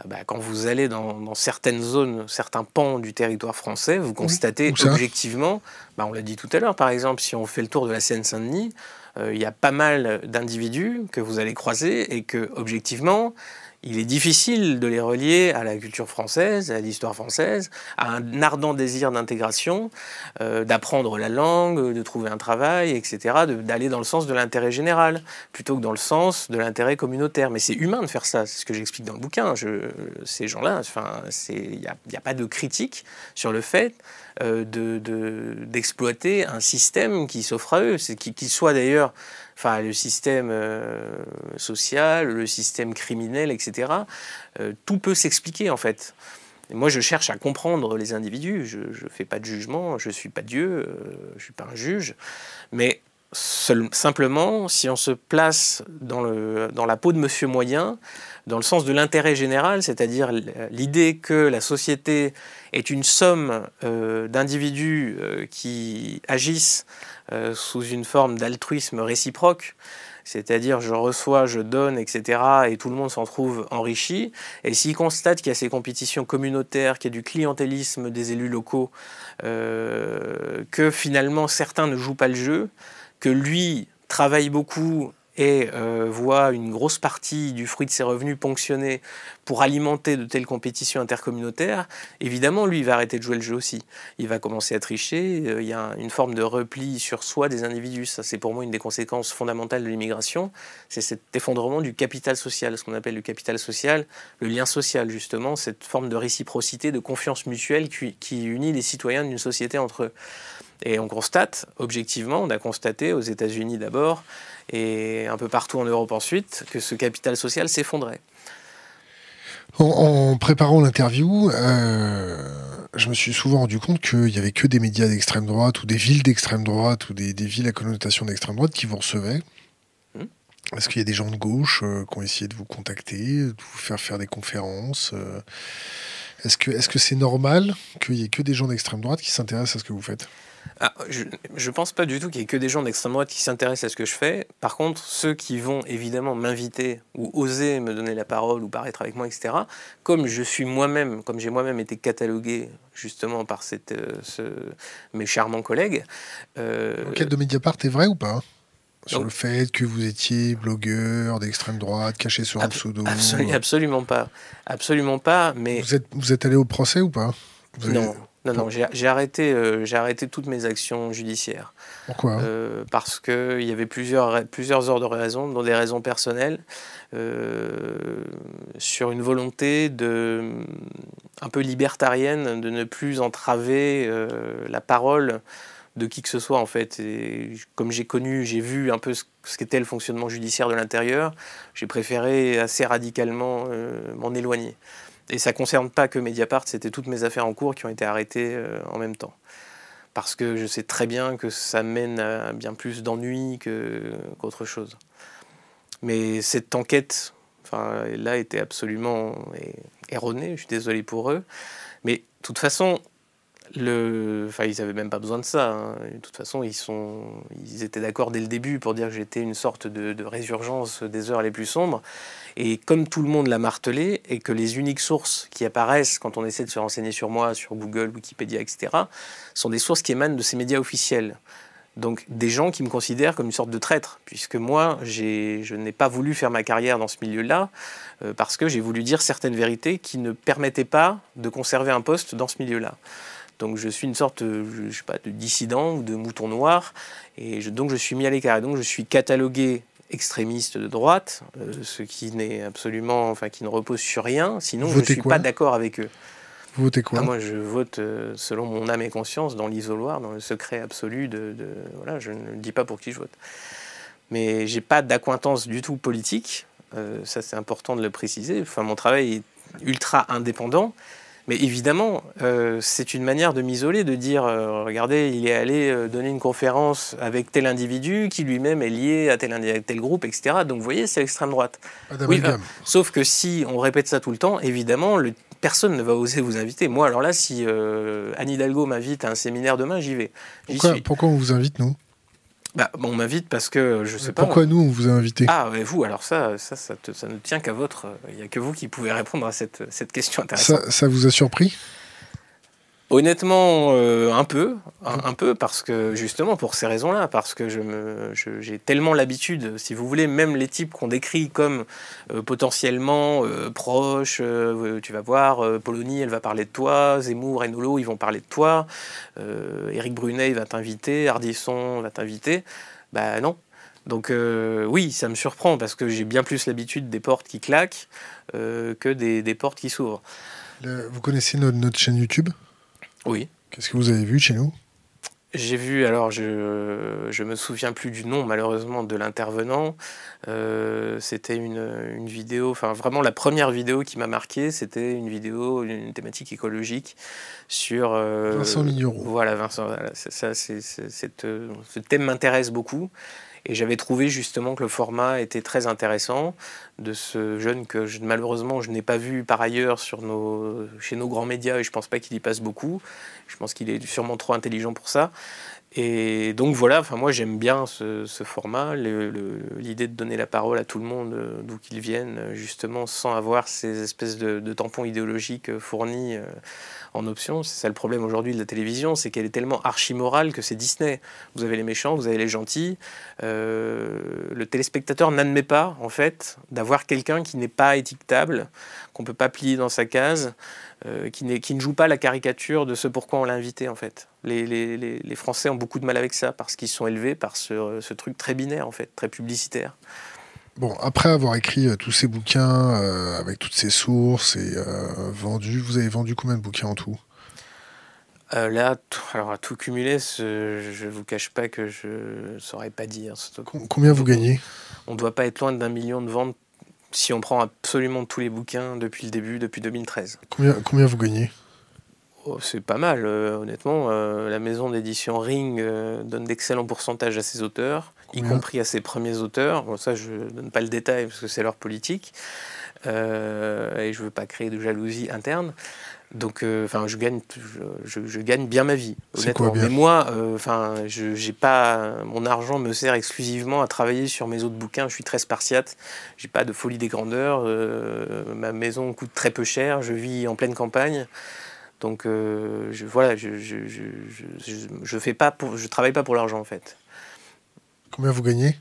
bah, quand vous allez dans, certaines zones, certains pans du territoire français, vous constatez objectivement, bah, on l'a dit tout à l'heure, par exemple, si on fait le tour de la Seine-Saint-Denis, euh, il y a pas mal d'individus que vous allez croiser et que, objectivement, il est difficile de les relier à la culture française, à l'histoire française, à un ardent désir d'intégration, euh, d'apprendre la langue, de trouver un travail, etc., d'aller dans le sens de l'intérêt général, plutôt que dans le sens de l'intérêt communautaire. Mais c'est humain de faire ça, c'est ce que j'explique dans le bouquin. Ces gens-là, il n'y a, pas de critique sur le fait euh, d'exploiter de, un système qui s'offre à eux, qu'il soit d'ailleurs enfin le système euh, social, le système criminel, etc. Euh, tout peut s'expliquer en fait. moi, je cherche à comprendre les individus. Je ne fais pas de jugement. Je ne suis pas Dieu. Euh, je ne suis pas un juge. Mais simplement, si on se place dans, la peau de Monsieur Moyen, dans le sens de l'intérêt général, c'est-à-dire l'idée que la société est une somme d'individus qui agissent euh, sous une forme d'altruisme réciproque, c'est-à-dire je reçois, je donne, etc., et tout le monde s'en trouve enrichi. Et s'il constate qu'il y a ces compétitions communautaires, qu'il y a du clientélisme des élus locaux, euh, que finalement certains ne jouent pas le jeu, que lui travaille beaucoup et euh, voit une grosse partie du fruit de ses revenus ponctionné pour alimenter de telles compétitions intercommunautaires, évidemment, lui, il va arrêter de jouer le jeu aussi. Il va commencer à tricher. Euh, il y a une forme de repli sur soi des individus. Ça, c'est pour moi une des conséquences fondamentales de l'immigration. C'est cet effondrement du capital social, ce qu'on appelle le capital social, le lien social, justement, cette forme de réciprocité, de confiance mutuelle qui, qui unit les citoyens d'une société entre eux. Et on constate, objectivement, on a constaté aux États-Unis d'abord, et un peu partout en Europe ensuite, que ce capital social s'effondrait. En, préparant l'interview, euh, je me suis souvent rendu compte qu'il n'y avait que des médias d'extrême droite ou des villes d'extrême droite ou des, villes à connotation d'extrême droite qui vous recevaient. Hmm. Est-ce qu'il y a des gens de gauche euh, qui ont essayé de vous contacter, de vous faire faire des conférences euh, Est-ce que c'est -ce c'est normal qu'il n'y ait que des gens d'extrême droite qui s'intéressent à ce que vous faites? Ah, je ne pense pas du tout qu'il y ait que des gens d'extrême droite qui s'intéressent à ce que je fais. Par contre, ceux qui vont évidemment m'inviter ou oser me donner la parole ou paraître avec moi, etc., comme je suis moi-même, comme j'ai moi-même été catalogué justement par cette, euh, ce, mes charmants collègues. Euh, L'enquête de Mediapart est vrai ou pas sur le fait que vous étiez blogueur d'extrême droite, caché sur un pseudo Absolument pas. Absolument pas, mais... Vous êtes, vous êtes allé au procès ou pas? Non. Non, non, j'ai arrêté, euh, j'ai arrêté toutes mes actions judiciaires. Pourquoi? Euh, Parce qu'il y avait plusieurs, plusieurs ordres de raisons, dont des raisons personnelles, euh, sur une volonté de, un peu libertarienne de ne plus entraver la parole de qui que ce soit en fait. Et comme j'ai connu, j'ai vu un peu ce, qu'était le fonctionnement judiciaire de l'intérieur, j'ai préféré assez radicalement m'en éloigner. Et ça ne concerne pas que Mediapart, c'était toutes mes affaires en cours qui ont été arrêtées euh, en même temps. Parce que je sais très bien que ça mène à bien plus d'ennuis qu'autre chose. Mais cette enquête, enfin, là, était absolument erronée, je suis désolé pour eux. Mais de toute façon, ils n'avaient même pas besoin de ça. Hein. De toute façon, ils, étaient d'accord dès le début pour dire que j'étais une sorte de, de, résurgence des heures les plus sombres. Et comme tout le monde l'a martelé, et que les uniques sources qui apparaissent quand on essaie de se renseigner sur moi, sur Google, Wikipédia, etc., sont des sources qui émanent de ces médias officiels. Donc des gens qui me considèrent comme une sorte de traître, puisque moi, je n'ai pas voulu faire ma carrière dans ce milieu-là, euh, parce que j'ai voulu dire certaines vérités qui ne permettaient pas de conserver un poste dans ce milieu-là. Donc je suis une sorte, je, sais pas, de dissident ou de mouton noir, et donc je suis mis à l'écart. Donc je suis catalogué extrémiste de droite, euh, ce qui n'est absolument, enfin qui ne repose sur rien. Sinon, je ne suis pas d'accord avec eux. Vous votez quoi ah, Moi, je vote euh, selon mon âme et conscience, dans l'isoloir, dans le secret absolu de, voilà, je ne dis pas pour qui je vote. Mais j'ai pas d'accointance du tout politique. Euh, ça, c'est important de le préciser. Enfin, mon travail est ultra indépendant. Mais évidemment, euh, c'est une manière de m'isoler, de dire, euh, regardez, il est allé euh, donner une conférence avec tel individu qui lui-même est lié à tel, tel groupe, etc. Donc vous voyez, c'est l'extrême droite. Oui, sauf que si on répète ça tout le temps, évidemment, le, personne ne va oser vous inviter. Moi, alors là, si Anne Hidalgo m'invite à un séminaire demain, j'y vais. Pourquoi, pourquoi on vous invite, nous? Bah, On m'invite parce que je sais pas. Pourquoi nous, on vous a invité? Ah, mais vous, alors ça, ça, ça, ne tient qu'à votre. Il n'y a que vous qui pouvez répondre à cette, cette question intéressante. Ça, ça vous a surpris? Honnêtement, euh, un peu, un, peu, parce que justement pour ces raisons-là, parce que j'ai tellement l'habitude, si vous voulez, même les types qu'on décrit comme euh, potentiellement euh, proches, tu vas voir, Polony, elle va parler de toi, Zemmour et Nolo, ils vont parler de toi, Éric Brunet, il va t'inviter, Ardisson va t'inviter, bah non. Donc oui, ça me surprend parce que j'ai bien plus l'habitude des portes qui claquent que des, portes qui s'ouvrent. vous connaissez notre chaîne YouTube? Oui. Qu'est-ce que vous avez vu chez nous? J'ai vu, alors je ne me souviens plus du nom malheureusement de l'intervenant. Euh, c'était une, une, vidéo, enfin vraiment la première vidéo qui m'a marqué, c'était une vidéo, une thématique écologique sur. Euh, Vincent Ligneron. Voilà, Vincent, ça, ce thème m'intéresse beaucoup. Et j'avais trouvé justement que le format était très intéressant de ce jeune que malheureusement je n'ai pas vu par ailleurs chez nos grands médias et je pense pas qu'il y passe beaucoup. Je pense qu'il est sûrement trop intelligent pour ça. Et donc voilà, moi j'aime bien ce, format, l'idée de donner la parole à tout le monde, euh, d'où qu'ils viennent, justement sans avoir ces espèces de, tampons idéologiques euh, fournis euh, en option. C'est ça le problème aujourd'hui de la télévision, c'est qu'elle est tellement archi-morale que c'est Disney. Vous avez les méchants, vous avez les gentils. le téléspectateur n'admet pas, en fait, d'avoir quelqu'un qui n'est pas étiquetable, qu'on ne peut pas plier dans sa case. Euh, qui, ne joue pas la caricature de ce pourquoi on l'a invité en fait. Les, Français ont beaucoup de mal avec ça parce qu'ils sont élevés par ce, ce, truc très binaire en fait, très publicitaire. Bon, après avoir écrit euh, tous ces bouquins euh, avec toutes ces sources et vendu, vous avez vendu combien de bouquins en tout? Là, alors à tout cumuler, je ne vous cache pas que je ne saurais pas dire. Combien vous gagnez? On ne doit pas être loin d'un million de ventes si on prend absolument tous les bouquins depuis le début, depuis 2013. Combien, combien vous gagnez? Oh, C'est pas mal, euh, honnêtement. Euh, la maison d'édition Ring euh, donne d'excellents pourcentages à ses auteurs, y compris à ses premiers auteurs. Bon, ça, je ne donne pas le détail parce que c'est leur politique. et je ne veux pas créer de jalousie interne. Donc, euh, enfin, je gagne, je, gagne bien ma vie, honnêtement. Mais moi, euh, enfin, je j'ai pas, mon argent me sert exclusivement à travailler sur mes autres bouquins. Je suis très spartiate. J'ai pas de folie des grandeurs. Euh, ma maison coûte très peu cher. Je vis en pleine campagne. Donc, je, voilà, je, je, je, fais pas pour, je travaille pas pour l'argent en fait. Combien vous gagnez?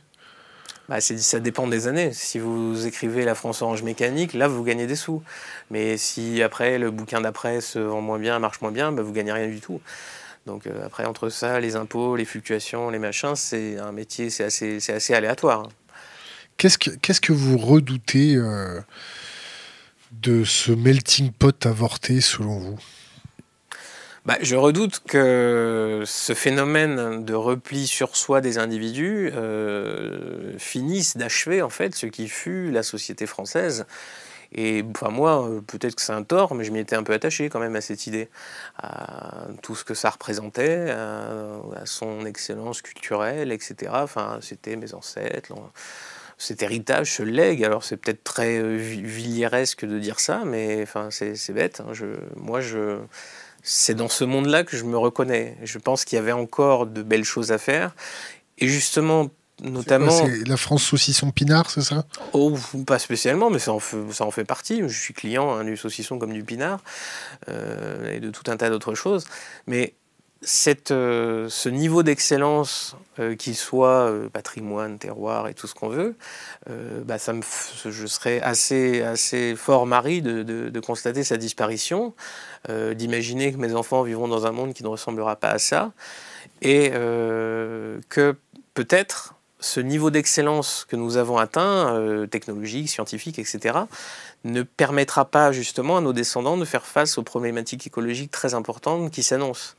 Bah, ça dépend des années. Si vous écrivez La France Orange Mécanique, là, vous gagnez des sous. Mais si après, le bouquin d'après se vend moins bien, marche moins bien, bah, vous gagnez rien du tout. Donc euh, après, entre ça, les impôts, les fluctuations, les machins, c'est un métier, c'est assez, assez aléatoire. Qu'est-ce que, qu'est-ce que vous redoutez euh, de ce melting pot avorté, selon vous? Bah, je redoute que ce phénomène de repli sur soi des individus euh, finisse d'achever en fait ce qui fut la société française. Et enfin moi, peut-être que c'est un tort, mais je m'y étais un peu attaché quand même à cette idée, à tout ce que ça représentait, à, son excellence culturelle, etc. Enfin, c'était mes ancêtres. Cet héritage se lègue. Alors c'est peut-être très euh, villiéresque de dire ça, mais enfin c'est bête. Hein. Moi, je c'est dans ce monde-là que je me reconnais. Je pense qu'il y avait encore de belles choses à faire. Et justement, notamment. C'est la France saucisson pinard, c'est ça? Oh, pas spécialement, mais ça en fait, ça en fait partie. Je suis client hein, du saucisson comme du pinard euh, et de tout un tas d'autres choses. Mais euh, ce niveau d'excellence, euh, qu'il soit patrimoine, terroir et tout ce qu'on veut, bah, ça me, je serais assez, assez fort mari de, constater sa disparition, d'imaginer que mes enfants vivront dans un monde qui ne ressemblera pas à ça, et que peut-être ce niveau d'excellence que nous avons atteint, technologique, scientifique, etc., ne permettra pas justement à nos descendants de faire face aux problématiques écologiques très importantes qui s'annoncent.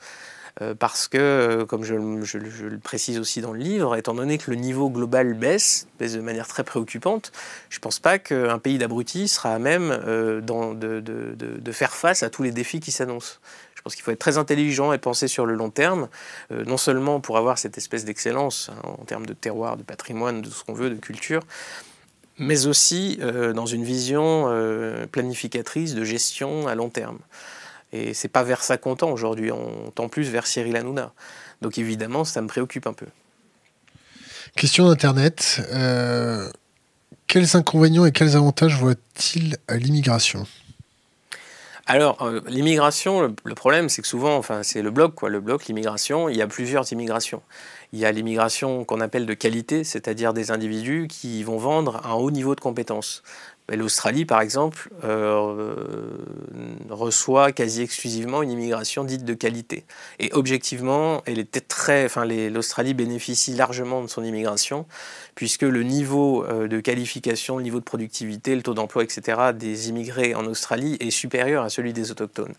Euh, parce que, euh, comme je, le précise aussi dans le livre, étant donné que le niveau global baisse, baisse de manière très préoccupante, je ne pense pas qu'un pays d'abrutis sera à même euh, de, faire face à tous les défis qui s'annoncent. Je pense qu'il faut être très intelligent et penser sur le long terme, non seulement pour avoir cette espèce d'excellence hein, en termes de terroir, de patrimoine, de ce qu'on veut, de culture, mais aussi dans une vision planificatrice de gestion à long terme. Et c'est pas vers ça qu'on tend aujourd'hui, on tend plus vers Cyril Hanouna. Donc évidemment, ça me préoccupe un peu. Question d'Internet. Euh, quels inconvénients et quels avantages voit-il à l'immigration? Alors, euh, l'immigration, le, problème, c'est que souvent, enfin, c'est le bloc, quoi. Le bloc, l'immigration, il y a plusieurs immigrations. Il y a l'immigration qu'on appelle de qualité, c'est-à-dire des individus qui vont vendre un haut niveau de compétences. L'Australie, par exemple, euh, reçoit quasi exclusivement une immigration dite de qualité. Et objectivement, elle était très, enfin, l'Australie bénéficie largement de son immigration, puisque le niveau euh, de qualification, le niveau de productivité, le taux d'emploi, etc., des immigrés en Australie est supérieur à celui des autochtones.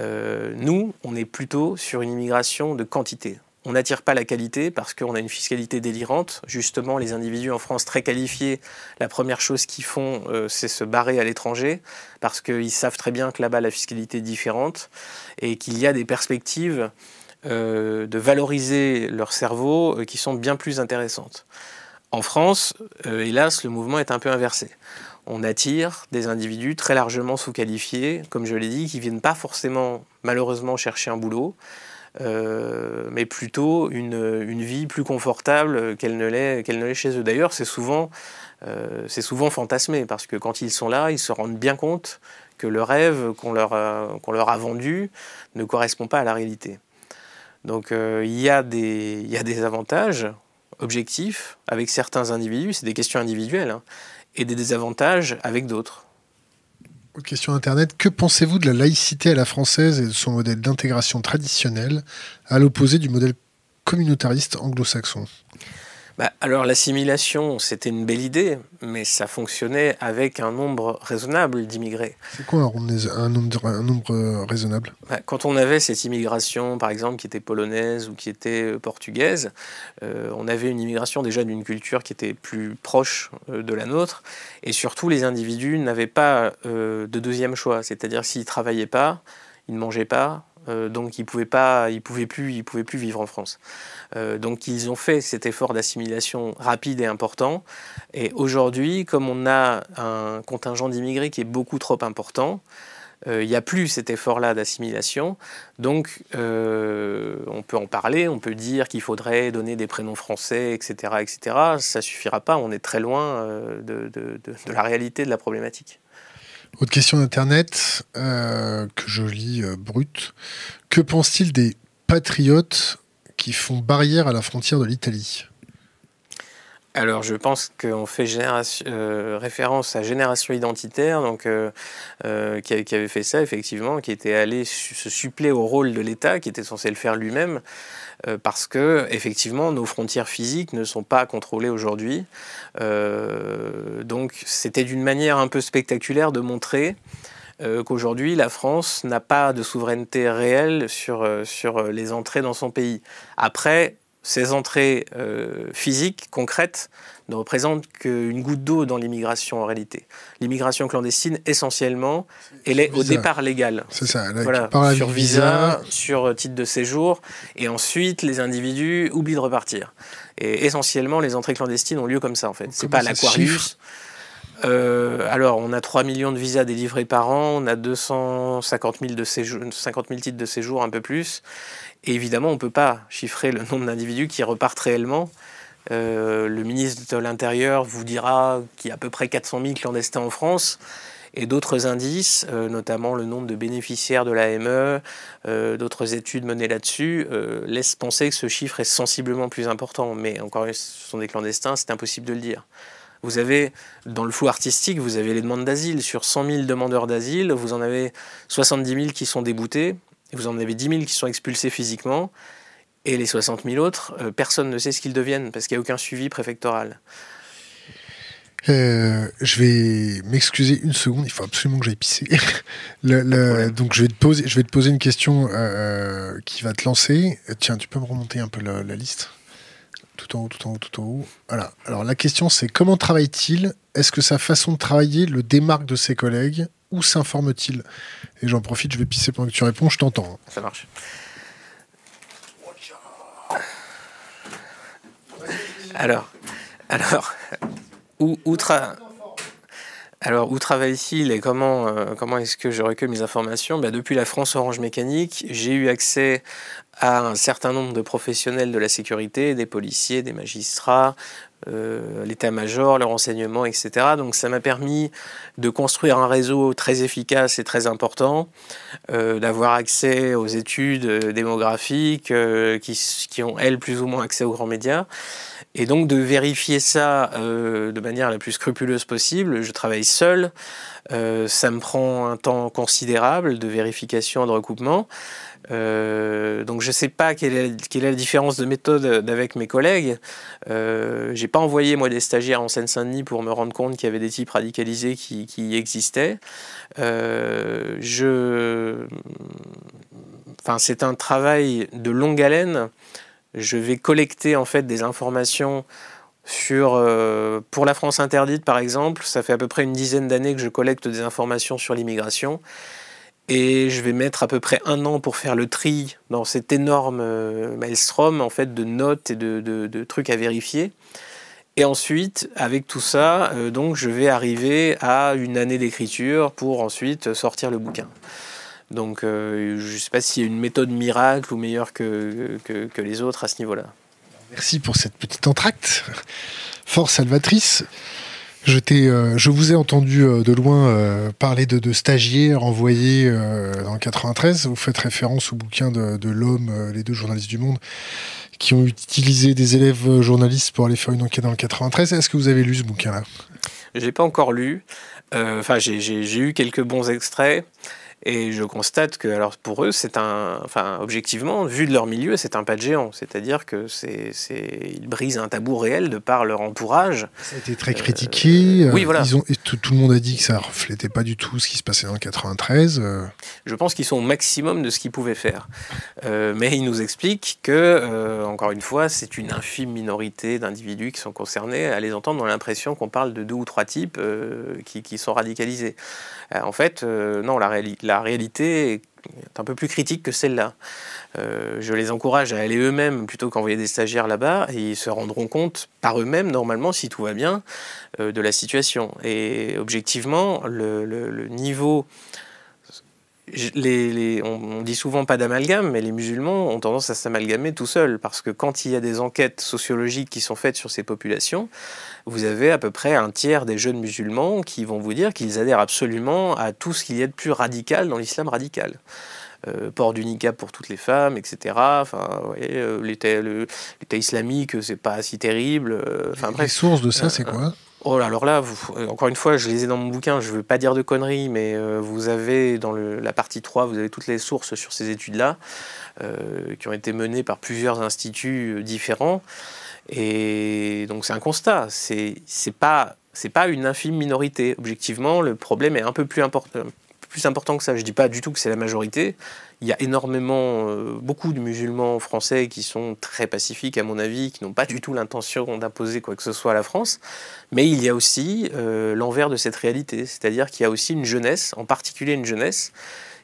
Euh, nous, on est plutôt sur une immigration de quantité. On n'attire pas la qualité parce qu'on a une fiscalité délirante. Justement, les individus en France très qualifiés, la première chose qu'ils font, euh, c'est se barrer à l'étranger parce qu'ils savent très bien que là-bas, la fiscalité est différente et qu'il y a des perspectives euh, de valoriser leur cerveau euh, qui sont bien plus intéressantes. En France, hélas, le mouvement est un peu inversé. On attire des individus très largement sous-qualifiés, comme je l'ai dit, qui ne viennent pas forcément, malheureusement, chercher un boulot, mais plutôt une, une, vie plus confortable qu'elle ne l'est chez eux. D'ailleurs, c'est souvent, euh, souvent fantasmé, parce que quand ils sont là, ils se rendent bien compte que le rêve qu'on leur, leur a vendu ne correspond pas à la réalité. Donc euh, il, y a des, y a des avantages objectifs avec certains individus, c'est des questions individuelles, hein, et des désavantages avec d'autres. Question Internet. Que pensez-vous de la laïcité à la française et de son modèle d'intégration traditionnel, à l'opposé du modèle communautariste anglo-saxon? Bah, alors l'assimilation, c'était une belle idée, mais ça fonctionnait avec un nombre raisonnable d'immigrés. C'est quoi un, nombre, un nombre raisonnable? Bah, Quand on avait cette immigration, par exemple, qui était polonaise ou qui était euh, portugaise, euh, on avait une immigration déjà d'une culture qui était plus proche euh, de la nôtre, et surtout les individus n'avaient pas de deuxième choix, c'est-à-dire s'ils ne travaillaient pas, ils ne mangeaient pas, donc ils pouvaient, pas, ils pouvaient, plus, ils pouvaient plus vivre en France. Euh, donc ils ont fait cet effort d'assimilation rapide et important. Et aujourd'hui, comme on a un contingent d'immigrés qui est beaucoup trop important, euh, il n'y a plus cet effort-là d'assimilation. Donc, euh, on peut en parler, on peut dire qu'il faudrait donner des prénoms français, etc. etc. Ça suffira pas, on est très loin de, la réalité de la problématique. Autre question d'Internet que je lis brute. Que pense-t-il des patriotes qui font barrière à la frontière de l'Italie? Alors, je pense qu'on fait euh, référence à Génération Identitaire, donc, euh, euh, qui, avait fait ça, effectivement, qui était allé se suppléer au rôle de l'État, qui était censé le faire lui-même, parce que, effectivement, nos frontières physiques ne sont pas contrôlées aujourd'hui. donc, c'était d'une manière un peu spectaculaire de montrer qu'aujourd'hui la France n'a pas de souveraineté réelle sur, sur les entrées dans son pays. Après, ces entrées euh, physiques, concrètes, ne représentent qu'une goutte d'eau dans l'immigration en réalité. L'immigration clandestine, essentiellement, elle est au départ légale. C'est ça, voilà, sur visa, sur titre de séjour, et ensuite les individus oublient de repartir. Et essentiellement, les entrées clandestines ont lieu comme ça en fait. C'est pas l'Aquarius. Euh, alors, on a 3 millions de visas délivrés par an, on a 250 000, de séjour, 50 000 titres de séjour, un peu plus. Évidemment, on ne peut pas chiffrer le nombre d'individus qui repartent réellement. Euh, le ministre de l'Intérieur vous dira qu'il y a à peu près 400 000 clandestins en France. Et d'autres indices, euh, notamment le nombre de bénéficiaires de l'AME, d'autres études menées là-dessus, laissent penser que ce chiffre est sensiblement plus important. Mais encore une ce sont des clandestins, c'est impossible de le dire. Vous avez, dans le flou artistique, vous avez les demandes d'asile. Sur 100 000 demandeurs d'asile, vous en avez 70 000 qui sont déboutés, et vous en avez 10 000 qui sont expulsés physiquement, et les 60 000 autres, euh, personne ne sait ce qu'ils deviennent, parce qu'il n'y a aucun suivi préfectoral. Euh, je vais m'excuser une seconde, il faut absolument que j'aille pisser. donc je vais, te poser, je vais te poser une question euh, qui va te lancer. Tiens, tu peux me remonter un peu la liste tout en haut, tout en haut, tout en haut. Voilà. Alors la question c'est comment travaille-t-il Est-ce que sa façon de travailler le démarque de ses collègues Où s'informe-t-il? Et j'en profite, je vais pisser pendant que tu réponds, je t'entends. Hein. Ça marche. Alors, alors, où, travaille-t-il et comment, euh, comment est-ce que je recueille mes informations? Bah, Depuis la France Orange Mécanique, j'ai eu accès à un certain nombre de professionnels de la sécurité, des policiers, des magistrats, euh, l'état-major, le renseignement, etc. Donc ça m'a permis de construire un réseau très efficace et très important, euh, d'avoir accès aux études euh, démographiques qui, qui, ont, elles, plus ou moins accès aux grands médias. Et donc de vérifier ça de manière la plus scrupuleuse possible. Je travaille seul, ça me prend un temps considérable de vérification et de recoupement. Euh, donc je ne sais pas quelle est, la différence de méthode avec mes collègues. Euh, j'ai pas envoyé moi des stagiaires en Seine-Saint-Denis pour me rendre compte qu'il y avait des types radicalisés qui, existaient. Euh, enfin, c'est un travail de longue haleine. Je vais collecter en fait des informations sur, euh, pour la France interdite par exemple, ça fait à peu près une dizaine d'années que je collecte des informations sur l'immigration. Et je vais mettre à peu près un an pour faire le tri dans cet énorme euh, maelstrom en fait, de notes et de, trucs à vérifier. Et ensuite, avec tout ça, euh, donc, je vais arriver à une année d'écriture pour ensuite sortir le bouquin. Donc euh, je ne sais pas s'il y a une méthode miracle ou meilleure que, les autres à ce niveau-là. Merci pour cette petite entracte. Fort salvatrice. Je, euh, je vous ai entendu euh, de loin euh, parler de, stagiaires envoyés dans 93. Vous faites référence au bouquin de, de l'homme, les deux journalistes du monde, qui ont utilisé des élèves journalistes pour aller faire une enquête dans le 93. Est-ce que vous avez lu ce bouquin-là? Je l'ai pas encore lu. Enfin, j'ai eu quelques bons extraits. Et je constate que, alors pour eux, c'est un, enfin, objectivement, vu de leur milieu, c'est un pas de géant. C'est-à-dire que c'est, c'est, ils brisent un tabou réel de par leur entourage. Ça a été très critiqué. Euh, oui, voilà. Ils ont, tout, tout, le monde a dit que ça reflétait pas du tout ce qui se passait en 93. Euh. Je pense qu'ils sont au maximum de ce qu'ils pouvaient faire. Euh, mais ils nous expliquent que, encore une fois, c'est une infime minorité d'individus qui sont concernés. À les entendre, on a l'impression qu'on parle de deux ou trois types qui, qui, sont radicalisés. En fait, non, la réalité est un peu plus critique que celle-là. Euh, je les encourage à aller eux-mêmes plutôt qu'envoyer des stagiaires là-bas et ils se rendront compte par eux-mêmes, normalement, si tout va bien, euh, de la situation. Et objectivement, le, niveau. Les, on, dit souvent pas d'amalgame, mais les musulmans ont tendance à s'amalgamer tout seuls parce que quand il y a des enquêtes sociologiques qui sont faites sur ces populations, vous avez à peu près un tiers des jeunes musulmans qui vont vous dire qu'ils adhèrent absolument à tout ce qu'il y a de plus radical dans l'islam radical. Euh, port du niqab pour toutes les femmes, etc. Enfin, euh, l'État islamique, c'est pas si terrible. Euh, les sources de ça, c'est quoi? Oh alors là, encore une fois, je les ai dans mon bouquin, je ne veux pas dire de conneries, mais vous avez dans la partie 3, vous avez toutes les sources sur ces études-là, qui ont été menées par plusieurs instituts différents. Et donc c'est un constat. C'est pas pas une infime minorité. Objectivement, le problème est un peu plus important plus important que ça. Je dis pas du tout que c'est la majorité. Il y a énormément, euh, beaucoup de musulmans français qui sont très pacifiques, à mon avis, qui n'ont pas du tout l'intention d'imposer quoi que ce soit à la France. Mais il y a aussi euh, l'envers de cette réalité, c'est-à-dire qu'il y a aussi une jeunesse, en particulier une jeunesse,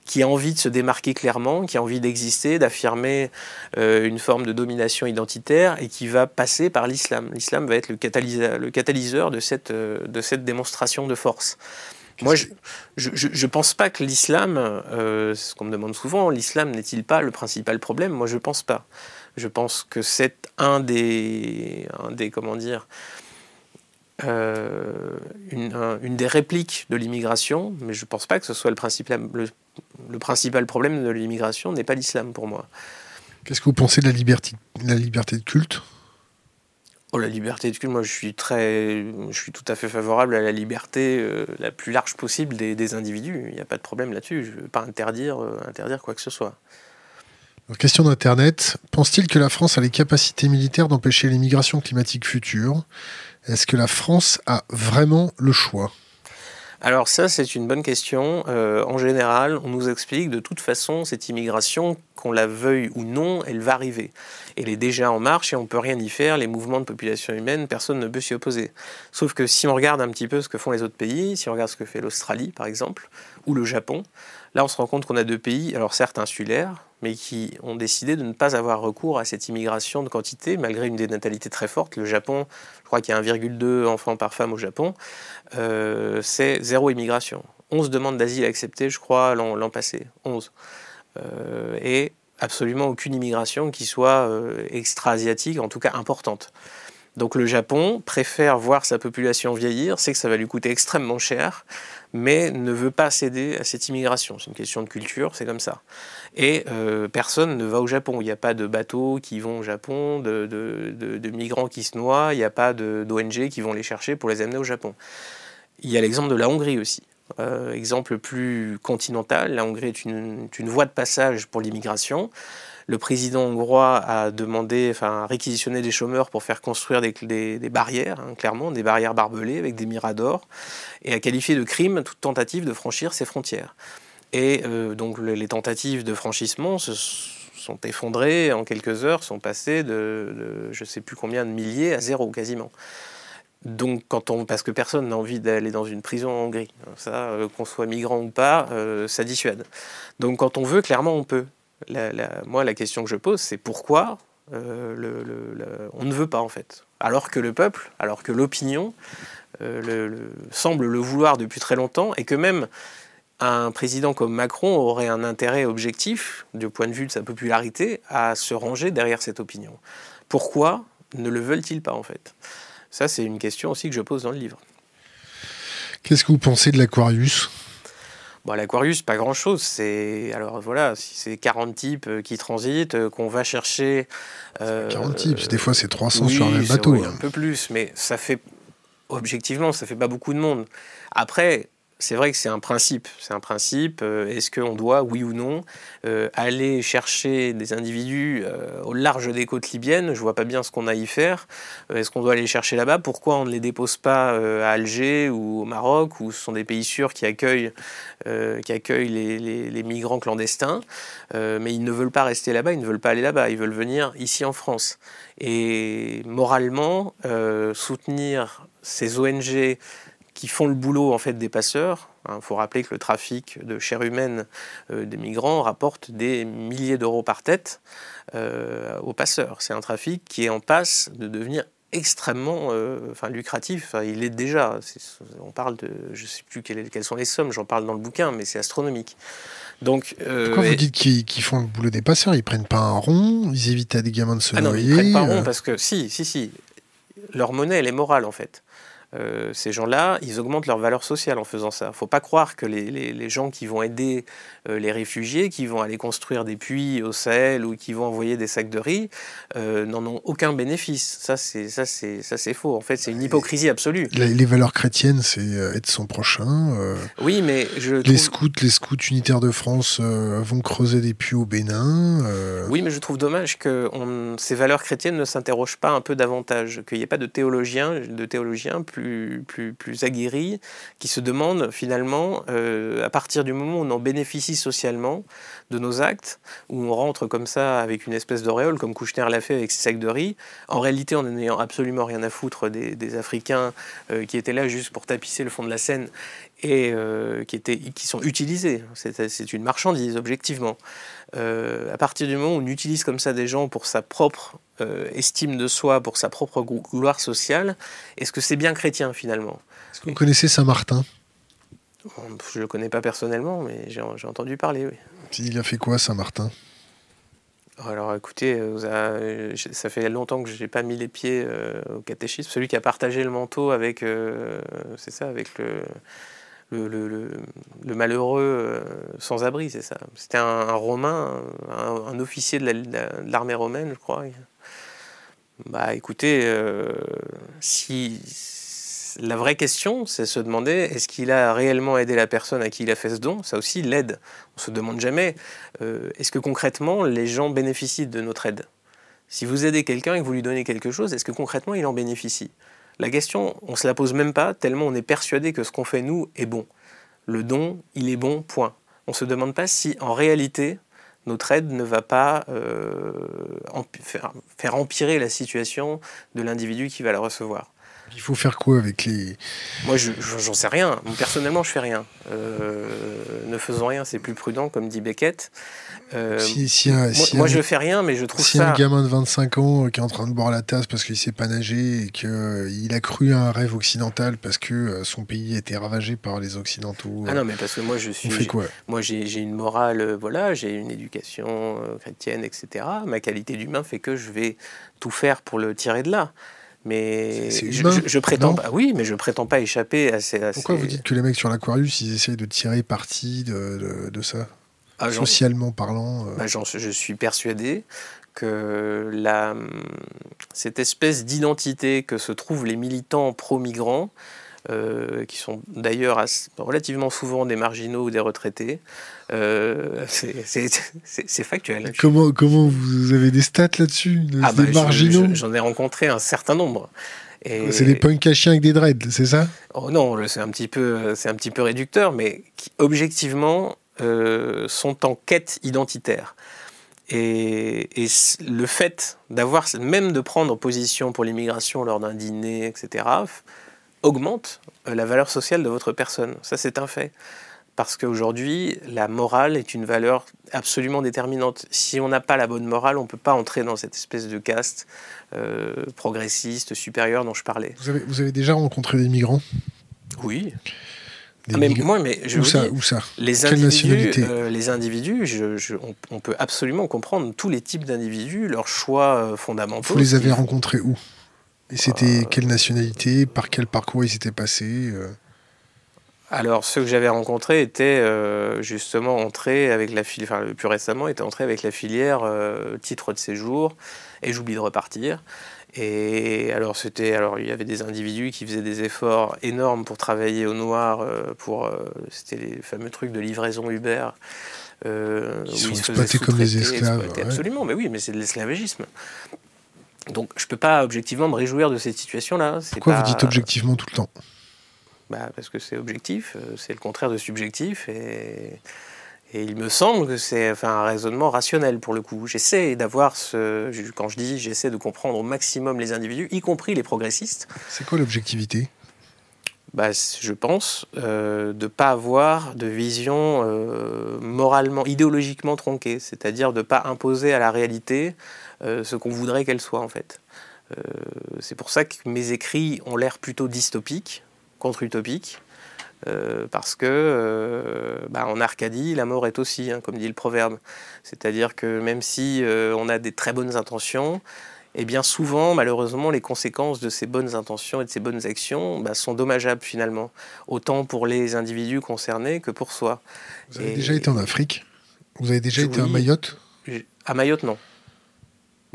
qui a envie de se démarquer clairement, qui a envie d'exister, d'affirmer euh, une forme de domination identitaire et qui va passer par l'islam. L'islam va être le catalyseur, le catalyseur de, cette, euh, de cette démonstration de force. Moi, je ne pense pas que l'islam, euh, c'est ce qu'on me demande souvent, l'islam n'est-il pas le principal problème? Moi, je ne pense pas. Je pense que c'est un des, un des, comment dire, euh, une, une, des répliques de l'immigration, mais je ne pense pas que ce soit le principal, le, le principal problème de l'immigration n'est pas l'islam pour moi. Qu'est-ce que vous pensez de la liberté, la liberté de culte? Oh, la liberté de culte, moi je suis très, je suis tout à fait favorable à la liberté euh, la plus large possible des, individus. Il n'y a pas de problème là-dessus. Je ne veux pas interdire, euh, interdire quoi que ce soit. Question d'Internet. Pense-t-il que la France a les capacités militaires d'empêcher l'immigration climatique future? Est-ce que la France a vraiment le choix? Alors ça, c'est une bonne question. Euh, en général, on nous explique de toute façon, cette immigration, qu'on la veuille ou non, elle va arriver. Elle est déjà en marche et on ne peut rien y faire. Les mouvements de population humaine, personne ne peut s'y opposer. Sauf que si on regarde un petit peu ce que font les autres pays, si on regarde ce que fait l'Australie, par exemple, ou le Japon, là, on se rend compte qu'on a deux pays, alors certes insulaires, mais qui ont décidé de ne pas avoir recours à cette immigration de quantité, malgré une dénatalité très forte. Le Japon, je crois qu'il y a 1,2 enfants par femme au Japon, euh, c'est zéro immigration. 11 demandes d'asile acceptées, je crois, l'an passé. 11. Euh, et absolument aucune immigration qui soit extra-asiatique, en tout cas importante. Donc le Japon préfère voir sa population vieillir, sait que ça va lui coûter extrêmement cher, mais ne veut pas céder à cette immigration. C'est une question de culture, c'est comme ça. Et euh, personne ne va au Japon. Il n'y a pas de bateaux qui vont au Japon, de, migrants qui se noient, il n'y a pas d'ONG qui vont les chercher pour les amener au Japon. Il y a l'exemple de la Hongrie aussi. Euh, exemple plus continental, la Hongrie est une voie de passage pour l'immigration le président hongrois a demandé, enfin, réquisitionné des chômeurs pour faire construire des, barrières, hein, clairement, des barrières barbelées avec des miradors, et a qualifié de crime toute tentative de franchir ses frontières. Et euh, donc les tentatives de franchissement se sont effondrées en quelques heures, sont passées de, je ne sais plus combien de milliers à zéro quasiment. Donc, parce que personne n'a envie d'aller dans une prison en Hongrie, ça, euh, qu'on soit migrant ou pas, euh, ça dissuade. Donc, quand on veut, clairement, on peut moi, la question que je pose, c'est pourquoi euh, on ne veut pas, en fait? Alors que le peuple, alors que l'opinion euh, semble le vouloir depuis très longtemps, et que même un président comme Macron aurait un intérêt objectif, du point de vue de sa popularité, à se ranger derrière cette opinion. Pourquoi ne le veulent-ils pas, en fait? Ça, c'est une question aussi que je pose dans le livre. Qu'est-ce que vous pensez de l'Aquarius? Bon, L'Aquarius, pas grand-chose. C'est alors voilà, si c'est 40 types euh, qui transitent, euh, qu'on va chercher. 40 euh, types, des fois c'est 300 sur un même bateau. Oui, un peu plus, mais ça fait objectivement, ça fait pas beaucoup de monde. Après, c'est vrai que c'est un principe. C'est un principe. Euh, est-ce qu'on doit, oui ou non, euh, aller chercher des individus euh, au large des côtes libyennes? Je vois pas bien ce qu'on a à y faire. Est-ce qu'on doit aller chercher là-bas? Pourquoi on ne les dépose pas à Alger ou au Maroc, où ce sont des pays sûrs qui accueillent, qui accueillent les, les migrants clandestins? Mais ils ne veulent pas rester là-bas, ils ne veulent pas aller là-bas, ils veulent venir ici en France. Et moralement, soutenir ces ONG qui font le boulot en fait des passeurs. Il hein, faut rappeler que le trafic de chair humaine euh, des migrants rapporte des milliers d'euros par tête euh, aux passeurs. C'est un trafic qui est en passe de devenir extrêmement euh, enfin, lucratif. il est déjà. on parle de. Je ne sais plus quelles, quelles, sont les sommes, j'en parle dans le bouquin, mais c'est astronomique. Donc, Pourquoi vous dites qu'ils font le boulot des passeurs? Ils prennent pas un rond? Ils évitent à des gamins de se ah noyer Non, ils prennent pas un rond parce que si, si, si. Leur monnaie, elle est morale en fait. Euh, ces gens-là, ils augmentent leur valeur sociale en faisant ça. Il ne faut pas croire que les, les, gens qui vont aider les réfugiés, qui vont aller construire des puits au Sahel ou qui vont envoyer des sacs de riz, euh, n'en ont aucun bénéfice. Ça, c'est ça, c'est ça, c'est faux. En fait, c'est une hypocrisie absolue. Les, valeurs chrétiennes, c'est être son prochain. oui, mais je les scouts, les scouts unitaires de France vont creuser des puits au Bénin. Oui, mais je trouve dommage que ces valeurs chrétiennes ne s'interrogent pas un peu davantage, qu'il n'y ait pas de théologiens, de théologiens plus plus, plus, aguerris, qui se demandent finalement, euh, à partir du moment où on en bénéficie socialement de nos actes, où on rentre comme ça avec une espèce d'auréole, comme Kouchner l'a fait avec ses sacs de riz, en réalité en n'ayant absolument rien à foutre des, Africains euh, qui étaient là juste pour tapisser le fond de la Seine et euh, qui, étaient, qui sont utilisés. C'est une marchandise, objectivement. à partir du moment où on utilise comme ça des gens pour sa propre euh, estime de soi pour sa propre gloire sociale, est-ce que c'est bien chrétien finalement? Est-ce que vous connaissez Saint-Martin? Je ne le connais pas personnellement, mais j'ai entendu parler, oui. Il a fait quoi Saint-Martin? Alors écoutez, euh, ça fait longtemps que je n'ai pas mis les pieds euh, au catéchisme. Celui qui a partagé le manteau avec, c'est ça, avec le, le, malheureux sans-abri, c'est ça. C'était un, Romain, un, officier de l'armée romaine, je crois. Bah écoutez, euh, si la vraie question, c'est se demander est-ce qu'il a réellement aidé la personne à qui il a fait ce don? Ça aussi, l'aide. On se demande jamais euh, est-ce que concrètement les gens bénéficient de notre aide? Si vous aidez quelqu'un et que vous lui donnez quelque chose, est-ce que concrètement il en bénéficie? La question, on se la pose même pas tellement on est persuadé que ce qu'on fait nous est bon. Le don, il est bon. Point. On se demande pas si en réalité notre aide ne va pas euh, faire, empirer la situation de l'individu qui va la recevoir. Il faut faire quoi avec les. Moi, je, j'en sais rien. Personnellement, je fais rien. Euh, ne faisons rien, c'est plus prudent, comme dit Beckett. Euh, si, si un, moi, je fais rien, mais je trouve si ça. Si un gamin de 25 ans qui est en train de boire la tasse parce qu'il sait pas nager et qu'il euh, a cru à un rêve occidental parce que euh, son pays était ravagé par les occidentaux. Ah non, mais parce que moi je suis. On fait quoi Moi j'ai une morale, voilà, j'ai une éducation chrétienne, etc. Ma qualité d'humain fait que je vais tout faire pour le tirer de là. Mais je, je, prétends pas, oui, mais je prétends pas échapper à ces. Pourquoi vous dites que les mecs sur l'Aquarius, ils essayent de tirer parti de, de, ça ah, Socialement parlant euh... bah, Je suis persuadé que la, cette espèce d'identité que se trouvent les militants pro-migrants, euh, qui sont d'ailleurs relativement souvent des marginaux ou des retraités. Euh, c'est factuel. Comment, comment vous avez des stats là-dessus ah Des bah, marginaux J'en ai rencontré un certain nombre. C'est des punks à chiens avec des dreads, c'est ça? Oh Non, c'est un, petit peu, un petit peu réducteur, mais qui objectivement euh, sont en quête identitaire. Et, et, le fait d'avoir, même de prendre position pour l'immigration lors d'un dîner, etc., augmente euh, la valeur sociale de votre personne. Ça, c'est un fait. Parce qu'aujourd'hui, la morale est une valeur absolument déterminante. Si on n'a pas la bonne morale, on ne peut pas entrer dans cette espèce de caste euh, progressiste, supérieure dont je parlais. Vous avez, vous avez déjà rencontré des migrants? Oui. Ah, mais moi, mais je où, ça, où ça? Les individus, euh, les individus je, on, peut absolument comprendre tous les types d'individus, leurs choix fondamentaux. Vous les avez rencontrés où? Et c'était euh, quelle nationalité Par quel parcours ils s'étaient passés euh alors, ceux que j'avais rencontrés étaient euh, justement entrés avec la filière, enfin, le plus récemment, étaient entrés avec la filière titre de séjour et j'oublie de repartir. Et alors, c'était, alors, il y avait des individus qui faisaient des efforts énormes pour travailler au noir, pour, c'était les fameux trucs de livraison Uber. Euh, ils sont exploités comme des esclaves. Absolument, mais oui, mais c'est de l'esclavagisme. Donc je ne peux pas objectivement me réjouir de cette situation-là. Pourquoi vous dites objectivement tout le temps? Bah, Parce que c'est objectif, euh, c'est le contraire de subjectif. Et, et il me semble que c'est enfin, un raisonnement rationnel pour le coup. J'essaie d'avoir ce. Quand je dis j'essaie de comprendre au maximum les individus, y compris les progressistes. C'est quoi l'objectivité? Bah, je pense, euh, de ne pas avoir de vision euh, moralement, idéologiquement tronquée, c'est-à-dire de ne pas imposer à la réalité ce qu'on voudrait qu'elle soit en fait. Euh, c'est pour ça que mes écrits ont l'air plutôt dystopiques, contre-utopiques, euh, parce que bah, en Arcadie, la mort est aussi, hein, comme dit le proverbe. C'est-à-dire que même si on a des très bonnes intentions, et eh bien souvent, malheureusement, les conséquences de ces bonnes intentions et de ces bonnes actions bah, sont dommageables finalement, autant pour les individus concernés que pour soi. Vous avez déjà été en Afrique? Vous avez déjà été à Mayotte? À Mayotte, non.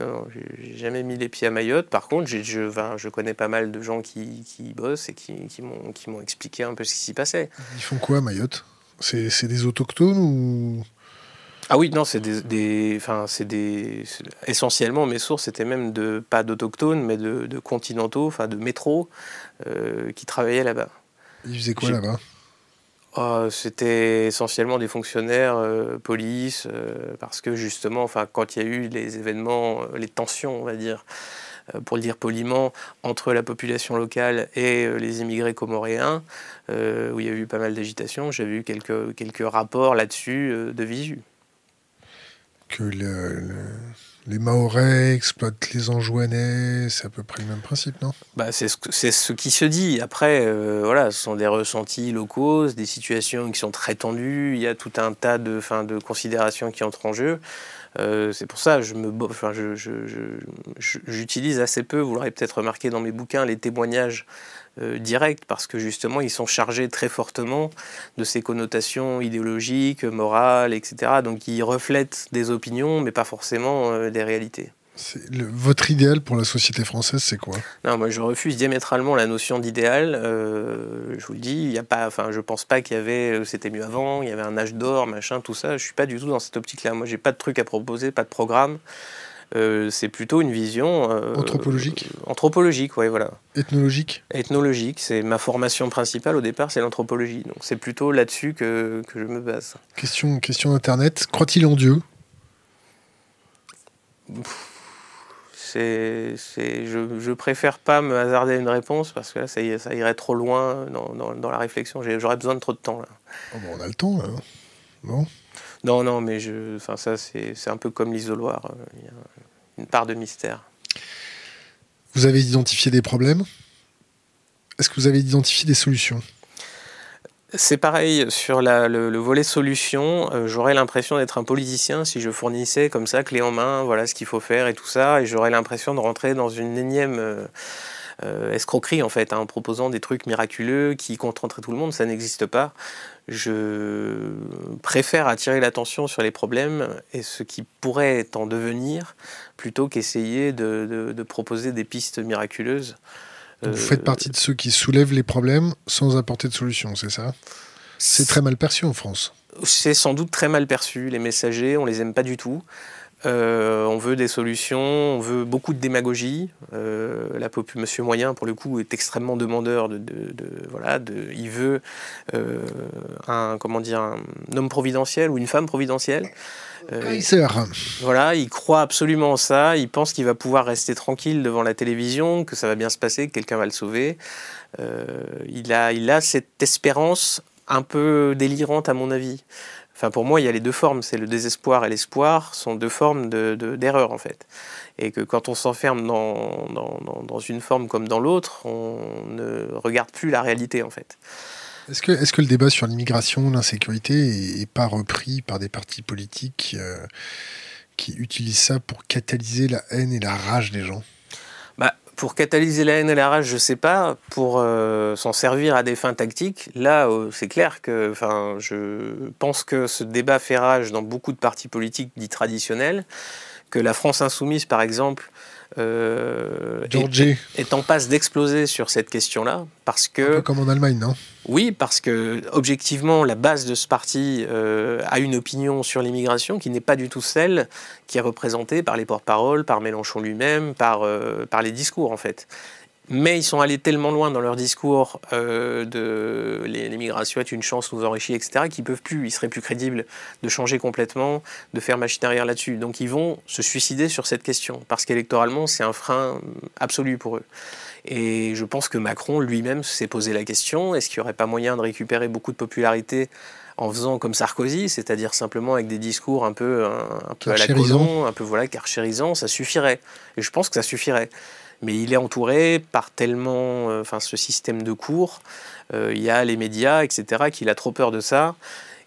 Non, j'ai jamais mis les pieds à Mayotte. Par contre, je, je connais pas mal de gens qui, qui bossent et qui, qui m'ont expliqué un peu ce qui s'y passait. Ils font quoi à Mayotte? C'est des autochtones ou? Ah oui, non, c'est des, enfin, c'est des, essentiellement mes sources étaient même de pas d'autochtones, mais de, de, continentaux, enfin de métro, euh, qui travaillaient là-bas. Ils faisaient quoi là-bas? Oh, c'était essentiellement des fonctionnaires, euh, police, euh, parce que justement, enfin, quand il y a eu les événements, euh, les tensions, on va dire, pour le dire poliment, entre la population locale et les immigrés comoréens, où il y a eu pas mal d'agitation, vu quelques, quelques rapports là-dessus de visu. Que le les Mahorais exploitent les Anjouanais, c'est à peu près le même principe, non? Bah, C'est ce, ce, qui se dit. Après, euh, voilà, ce sont des ressentis locaux, des situations qui sont très tendues, il y a tout un tas de, fin, de considérations qui entrent en jeu. Euh, c'est pour ça que je me, enfin, j'utilise assez peu, vous l'aurez peut-être remarqué dans mes bouquins, les témoignages euh, directs, parce que justement, ils sont chargés très fortement de ces connotations idéologiques, morales, etc. Donc, ils reflètent des opinions, mais pas forcément euh, des réalités. votre idéal pour la société française, c'est quoi? Non, moi je refuse diamétralement la notion d'idéal. je vous le dis, il y a pas, enfin, je pense pas qu'il y avait, c'était mieux avant, il y avait un âge d'or, machin, tout ça. Je suis pas du tout dans cette optique-là. Moi, j'ai pas de truc à proposer, pas de programme. Euh, c'est plutôt une vision euh, anthropologique. anthropologique, oui, voilà. Ethnologique. Ethnologique, c'est ma formation principale au départ, c'est l'anthropologie. Donc c'est plutôt là-dessus que, que, je me base. Question, question internet. Croit-il en Dieu? C'est, je, je, préfère pas me hasarder une réponse parce que là, ça, ça irait trop loin dans, dans, la réflexion. J'aurais besoin de trop de temps là. Oh, on a le temps là. Bon. Non, non, mais je, enfin, ça, c'est un peu comme l'isoloir. Il y a une part de mystère. Vous avez identifié des problèmes? Est-ce que vous avez identifié des solutions? C'est pareil sur le, volet solution. Euh, j'aurais l'impression d'être un politicien si je fournissais comme ça, clé en main, voilà ce qu'il faut faire et tout ça. Et j'aurais l'impression de rentrer dans une énième euh, euh, escroquerie en fait, hein, en proposant des trucs miraculeux qui contenteraient tout le monde. Ça n'existe pas. Je préfère attirer l'attention sur les problèmes et ce qui pourrait en devenir plutôt qu'essayer de proposer des pistes miraculeuses. Vous faites partie de ceux qui soulèvent les problèmes sans apporter de solution, c'est ça? C'est très mal perçu en France. C'est sans doute très mal perçu. Les messagers, on les aime pas du tout. Euh, on veut des solutions, on veut beaucoup de démagogie. Euh, la Monsieur Moyen, pour le coup, est extrêmement demandeur de, voilà, de, il veut euh, un comment dire un homme providentiel ou une femme providentielle. Voilà, il croit absolument en ça. Il pense qu'il va pouvoir rester tranquille devant la télévision, que ça va bien se passer, que quelqu'un va le sauver. Il, a, il a cette espérance un peu délirante, à mon avis. Enfin, pour moi, il y a les deux formes. C'est le désespoir et l'espoir sont deux formes d'erreur, de, en fait. Et que quand on s'enferme dans, dans, une forme comme dans l'autre, on ne regarde plus la réalité, en fait. Est-ce que, est que, le débat sur l'immigration, l'insécurité n'est pas repris par des partis politiques euh, qui utilisent ça pour catalyser la haine et la rage des gens? Pour catalyser la haine et la rage, je ne sais pas. Pour euh, s'en servir à des fins tactiques, là, euh, c'est clair que je pense que ce débat fait rage dans beaucoup de partis politiques dits traditionnels, que la France insoumise, par exemple, euh, est, en passe d'exploser sur cette question-là. Parce que, Un peu comme en Allemagne, non? Oui, parce que, objectivement, la base de ce parti euh, a une opinion sur l'immigration qui n'est pas du tout celle qui est représentée par les porte-paroles, par Mélenchon lui-même, par, euh, par les discours, en fait mais ils sont allés tellement loin dans leur discours euh, de l'immigration est une chance, nous enrichit, etc., qu'ils peuvent plus, ils seraient plus crédibles de changer complètement, de faire machine arrière là-dessus. Donc ils vont se suicider sur cette question, parce qu'électoralement, c'est un frein absolu pour eux. Et je pense que Macron lui-même s'est posé la question, est-ce qu'il n'y aurait pas moyen de récupérer beaucoup de popularité en faisant comme Sarkozy, c'est-à-dire simplement avec des discours un peu, un, peu à la colon, un peu voilà, carchérisant, ça suffirait. Et je pense que ça suffirait mais il est entouré par tellement, euh, enfin, ce système de cours, euh, il y a les médias, etc., qu'il a trop peur de ça.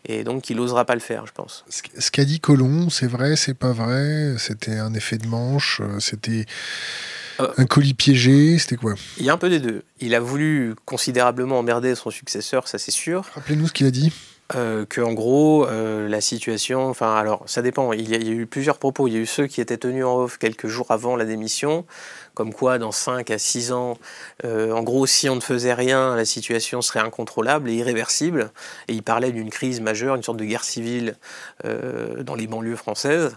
Et donc, il n'osera pas le faire, je pense. Ce qu'a dit Colomb, c'est vrai, c'est pas vrai C'était un effet de manche euh, C'était un colis piégé C'était quoi? Il y a un peu des deux. Il a voulu considérablement emmerder son successeur, ça c'est sûr. Rappelez-nous ce qu'il a dit. Euh, que en gros la situation, enfin alors ça dépend. Il y, a, eu plusieurs propos. Il y a eu ceux qui étaient tenus en off quelques jours avant la démission, comme quoi dans 5 à 6 ans, euh, en gros, si on ne faisait rien, la situation serait incontrôlable et irréversible. Et il parlait d'une crise majeure, une sorte de guerre civile euh, dans les banlieues françaises.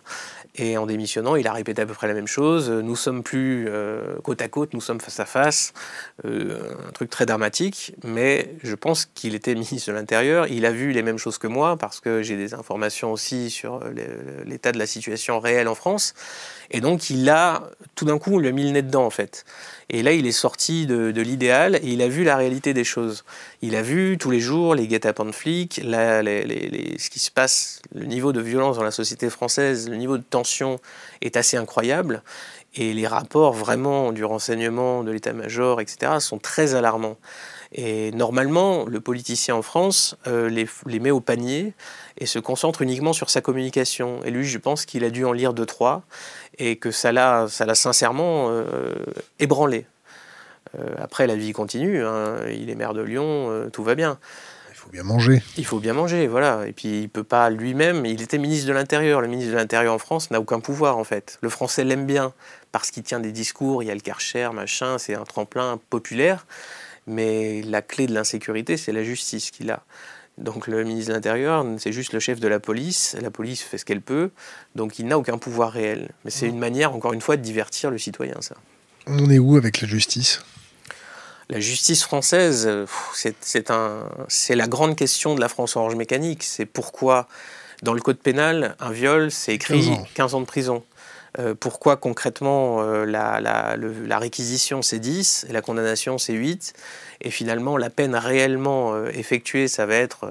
Et en démissionnant, il a répété à peu près la même chose. Nous sommes plus euh, côte à côte, nous sommes face à face. un truc très dramatique. Mais je pense qu'il était ministre de l'Intérieur. Il a vu les mêmes choses que moi parce que j'ai des informations aussi sur l'état de la situation réelle en France. Et donc, il a, tout d'un coup, on lui a mis le nez dedans, en fait. Et là, il est sorti de, l'idéal et il a vu la réalité des choses. Il a vu tous les jours les guet-apens de flics, ce qui se passe, le niveau de violence dans la société française, le niveau de tension est assez incroyable. Et les rapports vraiment du renseignement, de l'état-major, etc., sont très alarmants. Et normalement, le politicien en France euh, les, met au panier et se concentre uniquement sur sa communication. Et lui, je pense qu'il a dû en lire deux, trois et que ça l'a, ça l'a sincèrement euh, ébranlé. Euh, après, la vie continue. Hein. Il est maire de Lyon, euh, tout va bien. Il faut bien manger. Il faut bien manger, voilà. Et puis, il peut pas lui-même. Il était ministre de l'Intérieur. Le ministre de l'Intérieur en France n'a aucun pouvoir, en fait. Le français l'aime bien parce qu'il tient des discours. Il y a le Karcher, machin. C'est un tremplin populaire. Mais la clé de l'insécurité, c'est la justice qu'il a. Donc le ministre de l'Intérieur, c'est juste le chef de la police. La police fait ce qu'elle peut, donc il n'a aucun pouvoir réel. Mais c'est une manière, encore une fois, de divertir le citoyen, ça. On en est où avec la justice? La justice française, c'est la grande question de la France orange mécanique. C'est pourquoi, dans le code pénal, un viol, c'est écrit 15 ans. de prison. Pourquoi concrètement la, la, réquisition c'est 10 et la condamnation c'est 8 et finalement la peine réellement effectuée ça va être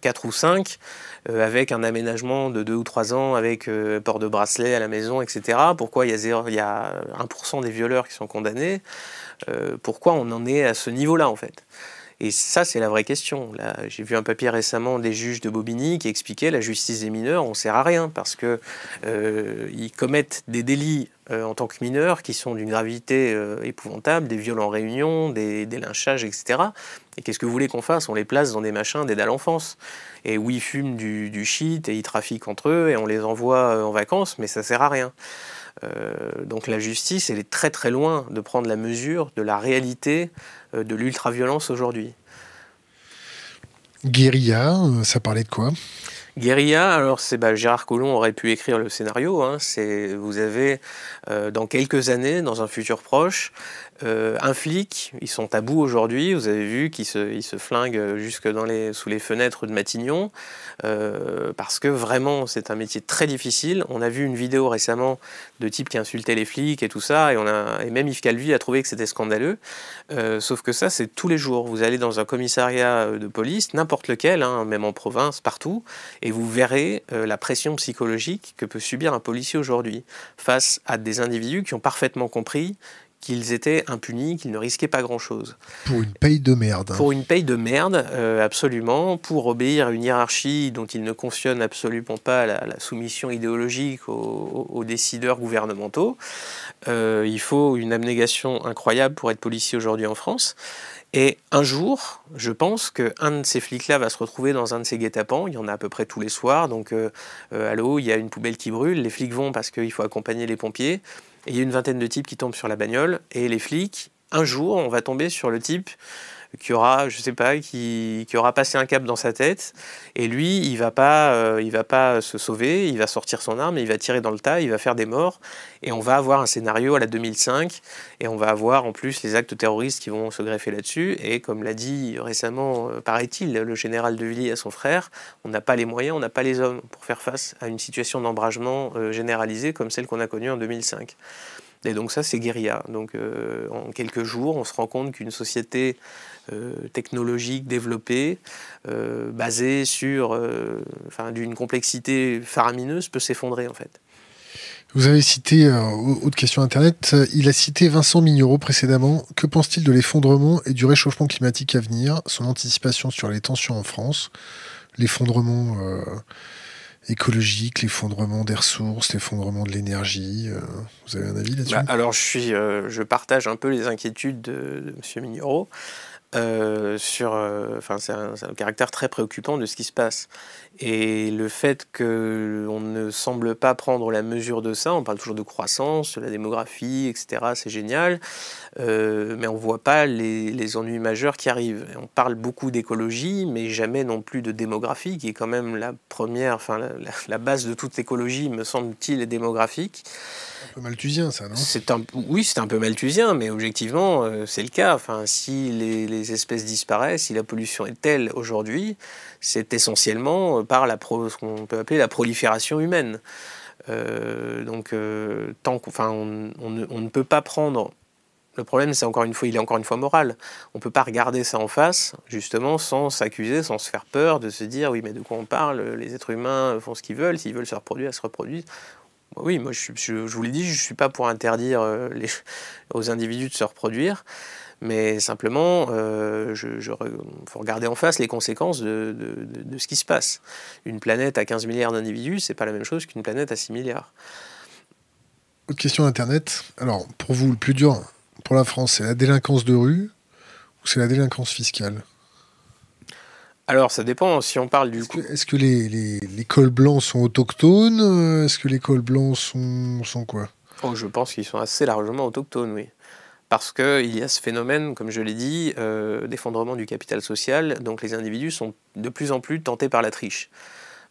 4 ou 5 avec un aménagement de 2 ou 3 ans avec port de bracelet à la maison etc. Pourquoi il y a, 0, il y a 1% des violeurs qui sont condamnés? Pourquoi on en est à ce niveau-là en fait? Et ça, c'est la vraie question. J'ai vu un papier récemment des juges de Bobigny qui expliquaient la justice des mineurs, on ne sert à rien parce qu'ils euh, commettent des délits euh, en tant que mineurs qui sont d'une gravité euh, épouvantable, des viols en réunion, des, lynchages, etc. Et qu'est-ce que vous voulez qu'on fasse? On les place dans des machins d'aide à l'enfance. Et où ils fument du, du shit et ils trafiquent entre eux et on les envoie en vacances, mais ça sert à rien. Donc la justice, elle est très très loin de prendre la mesure de la réalité euh, de l'ultra-violence aujourd'hui. Guérilla, euh, ça parlait de quoi? Guérilla, alors c'est bah, Gérard Collomb aurait pu écrire le scénario. Hein. c'est vous avez euh, dans quelques années, dans un futur proche, euh, un flic, ils sont à bout aujourd'hui, vous avez vu qu'ils se, flinguent jusque dans les, sous les fenêtres de Matignon, euh, parce que vraiment c'est un métier très difficile. On a vu une vidéo récemment de types qui insultaient les flics et tout ça, et, même Yves Calvi a trouvé que c'était scandaleux. Euh, sauf que ça, c'est tous les jours. Vous allez dans un commissariat de police, n'importe lequel, hein, même en province, partout, et vous verrez la pression psychologique que peut subir un policier aujourd'hui face à des individus qui ont parfaitement compris qu'ils étaient impunis, qu'ils ne risquaient pas grand-chose. Pour une paye de merde. Pour une paye de merde, euh, absolument, pour obéir à une hiérarchie dont ils ne cautionnent absolument pas la, soumission idéologique aux, décideurs gouvernementaux. Euh, il faut une abnégation incroyable pour être policier aujourd'hui en France. Et un jour, je pense qu'un de ces flics-là va se retrouver dans un de ces guet-apens. Il y en a à peu près tous les soirs. Donc, euh, allô, il y a une poubelle qui brûle. Les flics vont parce qu'il faut accompagner les pompiers. Il y a une vingtaine de types qui tombent sur la bagnole. Et les flics, un jour, on va tomber sur le type qui aura, je sais pas, qui, qui, aura passé un cap dans sa tête, et lui, il va pas, euh, il va pas se sauver, il va sortir son arme, il va tirer dans le tas, il va faire des morts, et on va avoir un scénario à la 2005, et on va avoir en plus les actes terroristes qui vont se greffer là-dessus, et comme l'a dit récemment, euh, paraît-il, le général de Villiers à son frère, on n'a pas les moyens, on n'a pas les hommes pour faire face à une situation d'embragement euh, généralisée comme celle qu'on a connue en 2005. Et donc ça, c'est guérilla. Donc en quelques jours, on se rend compte qu'une société euh, technologique développée, euh, basée sur euh, enfin, d'une complexité faramineuse, peut s'effondrer en fait. Vous avez cité, autre question Internet, il a cité Vincent Mignereau précédemment. Que pense-t-il de l'effondrement et du réchauffement climatique à venir? Son anticipation sur les tensions en France L'effondrement écologique, l'effondrement des ressources, l'effondrement de l'énergie. vous avez un avis là-dessus? Bah, Alors, je, suis, je partage un peu les inquiétudes de, de M. Mignereau. Euh, sur, euh, enfin, c'est un, caractère très préoccupant de ce qui se passe. Et le fait qu'on ne semble pas prendre la mesure de ça, on parle toujours de croissance, de la démographie, etc., c'est génial, euh, mais on ne voit pas les, ennuis majeurs qui arrivent. On parle beaucoup d'écologie, mais jamais non plus de démographie, qui est quand même la première, enfin la, base de toute écologie, me semble-t-il, est démographique. Un peu malthusien, ça, non? C'est un, Oui, c'est un peu malthusien, mais objectivement, euh, c'est le cas. Enfin, si les, les espèces disparaissent, si la pollution est telle aujourd'hui, c'est essentiellement par la ce qu'on peut appeler la prolifération humaine. Euh, donc, euh, tant enfin, on, ne, peut pas prendre. Le problème, c'est encore une fois, il est encore une fois moral. On ne peut pas regarder ça en face, justement, sans s'accuser, sans se faire peur, de se dire oui, mais de quoi on parle Les êtres humains font ce qu'ils veulent. S'ils veulent se reproduire, ils se reproduisent. Oui, moi, je, je, vous l'ai dit, je ne suis pas pour interdire euh, les, aux individus de se reproduire. Mais simplement, il euh, faut regarder en face les conséquences de, ce qui se passe. Une planète à 15 milliards d'individus, c'est pas la même chose qu'une planète à 6 milliards. Autre question Internet. Alors, pour vous, le plus dur pour la France, c'est la délinquance de rue ou c'est la délinquance fiscale? Alors, ça dépend. Si on parle du est-ce que, est-ce que les, les, cols blancs sont autochtones? Est-ce que les cols blancs sont, sont quoi? Oh, Je pense qu'ils sont assez largement autochtones, oui parce qu'il y a ce phénomène, comme je l'ai dit, euh, d'effondrement du capital social, donc les individus sont de plus en plus tentés par la triche.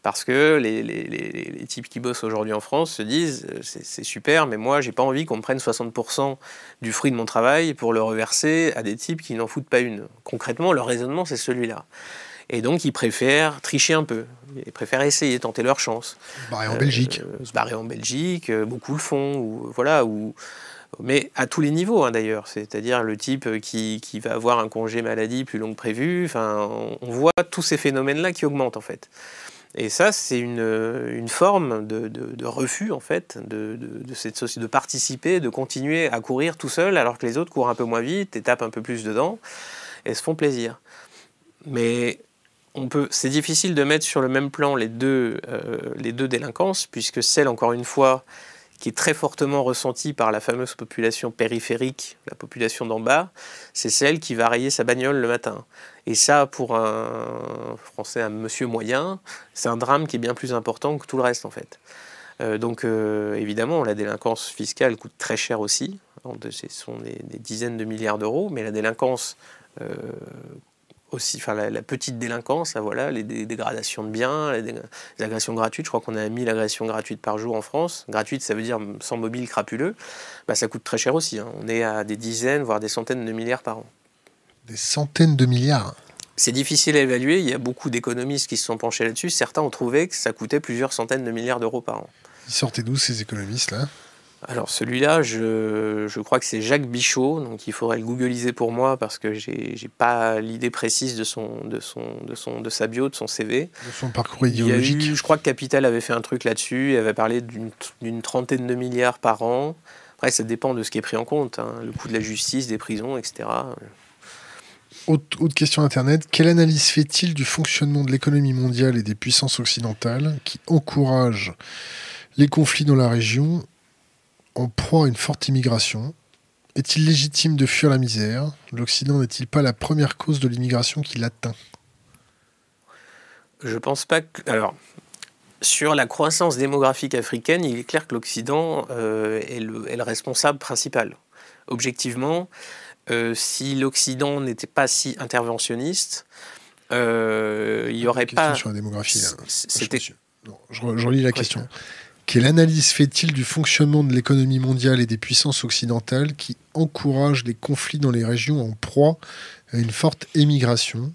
Parce que les, les, les, types qui bossent aujourd'hui en France se disent euh, c'est super, mais moi j'ai pas envie qu'on me prenne 60% du fruit de mon travail pour le reverser à des types qui n'en foutent pas une. Concrètement, leur raisonnement c'est celui-là. Et donc, ils préfèrent tricher un peu. Ils préfèrent essayer, tenter leur chance. Se barrer en Belgique. se barrer en Belgique, beaucoup le font. Ou, voilà, ou, mais à tous les niveaux hein, d'ailleurs, c'est-à-dire le type qui, qui, va avoir un congé maladie plus long que prévu, enfin, on voit tous ces phénomènes-là qui augmentent en fait. Et ça, c'est une, une, forme de, de, refus, en fait, de, de, de participer, de continuer à courir tout seul, alors que les autres courent un peu moins vite et tapent un peu plus dedans, et se font plaisir. Mais c'est difficile de mettre sur le même plan les deux, euh, les deux délinquances, puisque celle, encore une fois, qui est très fortement ressentie par la fameuse population périphérique, la population d'en bas, c'est celle qui va rayer sa bagnole le matin. Et ça, pour un Français, un monsieur moyen, c'est un drame qui est bien plus important que tout le reste en fait. Euh, donc euh, évidemment, la délinquance fiscale coûte très cher aussi. Ce sont des, dizaines de milliards d'euros, mais la délinquance euh, aussi, enfin la, petite délinquance, voilà, les dégradations de biens, les, agressions gratuites. Je crois qu'on a 1000 agressions gratuites par jour en France. Gratuite, ça veut dire sans mobile crapuleux. Bah, ça coûte très cher aussi. Hein. On est à des dizaines, voire des centaines de milliards par an. Des centaines de milliards c'est difficile à évaluer. Il y a beaucoup d'économistes qui se sont penchés là-dessus. Certains ont trouvé que ça coûtait plusieurs centaines de milliards d'euros par an. Ils sortaient d'où ces économistes-là? Alors celui-là, je, je, crois que c'est Jacques Bichot, donc il faudrait le googliser pour moi parce que j'ai pas l'idée précise de son, de son, de son, de sa bio, de son CV. De son parcours idéologique. je crois que Capital avait fait un truc là-dessus, il avait parlé d'une trentaine de milliards par an. Après, ça dépend de ce qui est pris en compte, hein. le coût de la justice, des prisons, etc. Autre, autre question Internet. Quelle analyse fait-il du fonctionnement de l'économie mondiale et des puissances occidentales qui encouragent les conflits dans la région en proie à une forte immigration Est-il légitime de fuir la misère? L'Occident n'est-il pas la première cause de l'immigration qui l'atteint? Je pense pas que. Alors, sur la croissance démographique africaine, il est clair que l'Occident euh, est, le, est, le, responsable principal. Objectivement, euh, si l'Occident n'était pas si interventionniste, euh, il n'y aurait pas. Sur la démographie. C'était. Je, je, relis la question. Quelle analyse fait-il du fonctionnement de l'économie mondiale et des puissances occidentales qui encouragent les conflits dans les régions en proie à une forte émigration?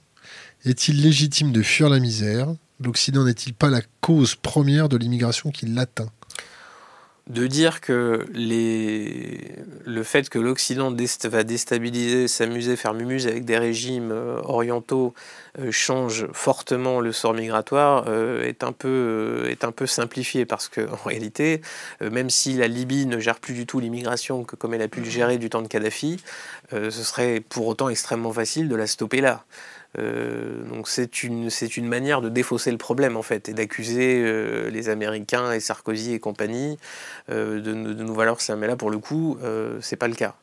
Est-il légitime de fuir la misère? L'Occident n'est-il pas la cause première de l'immigration qui l'atteint? De dire que le fait que l'Occident va déstabiliser, s'amuser, faire mumuse avec des régimes euh, orientaux euh, change fortement le sort migratoire euh, est, un peu, est un peu simplifié parce qu'en réalité, même si la Libye ne gère plus du tout l'immigration comme elle a pu le gérer du temps de Kadhafi, ce serait pour autant extrêmement facile de la stopper là. Euh, donc c'est une, c'est une manière de défausser le problème en fait et d'accuser euh, les Américains et Sarkozy et compagnie euh, de, de, nous valoir ça. Mais là pour le coup, c'est pas le cas.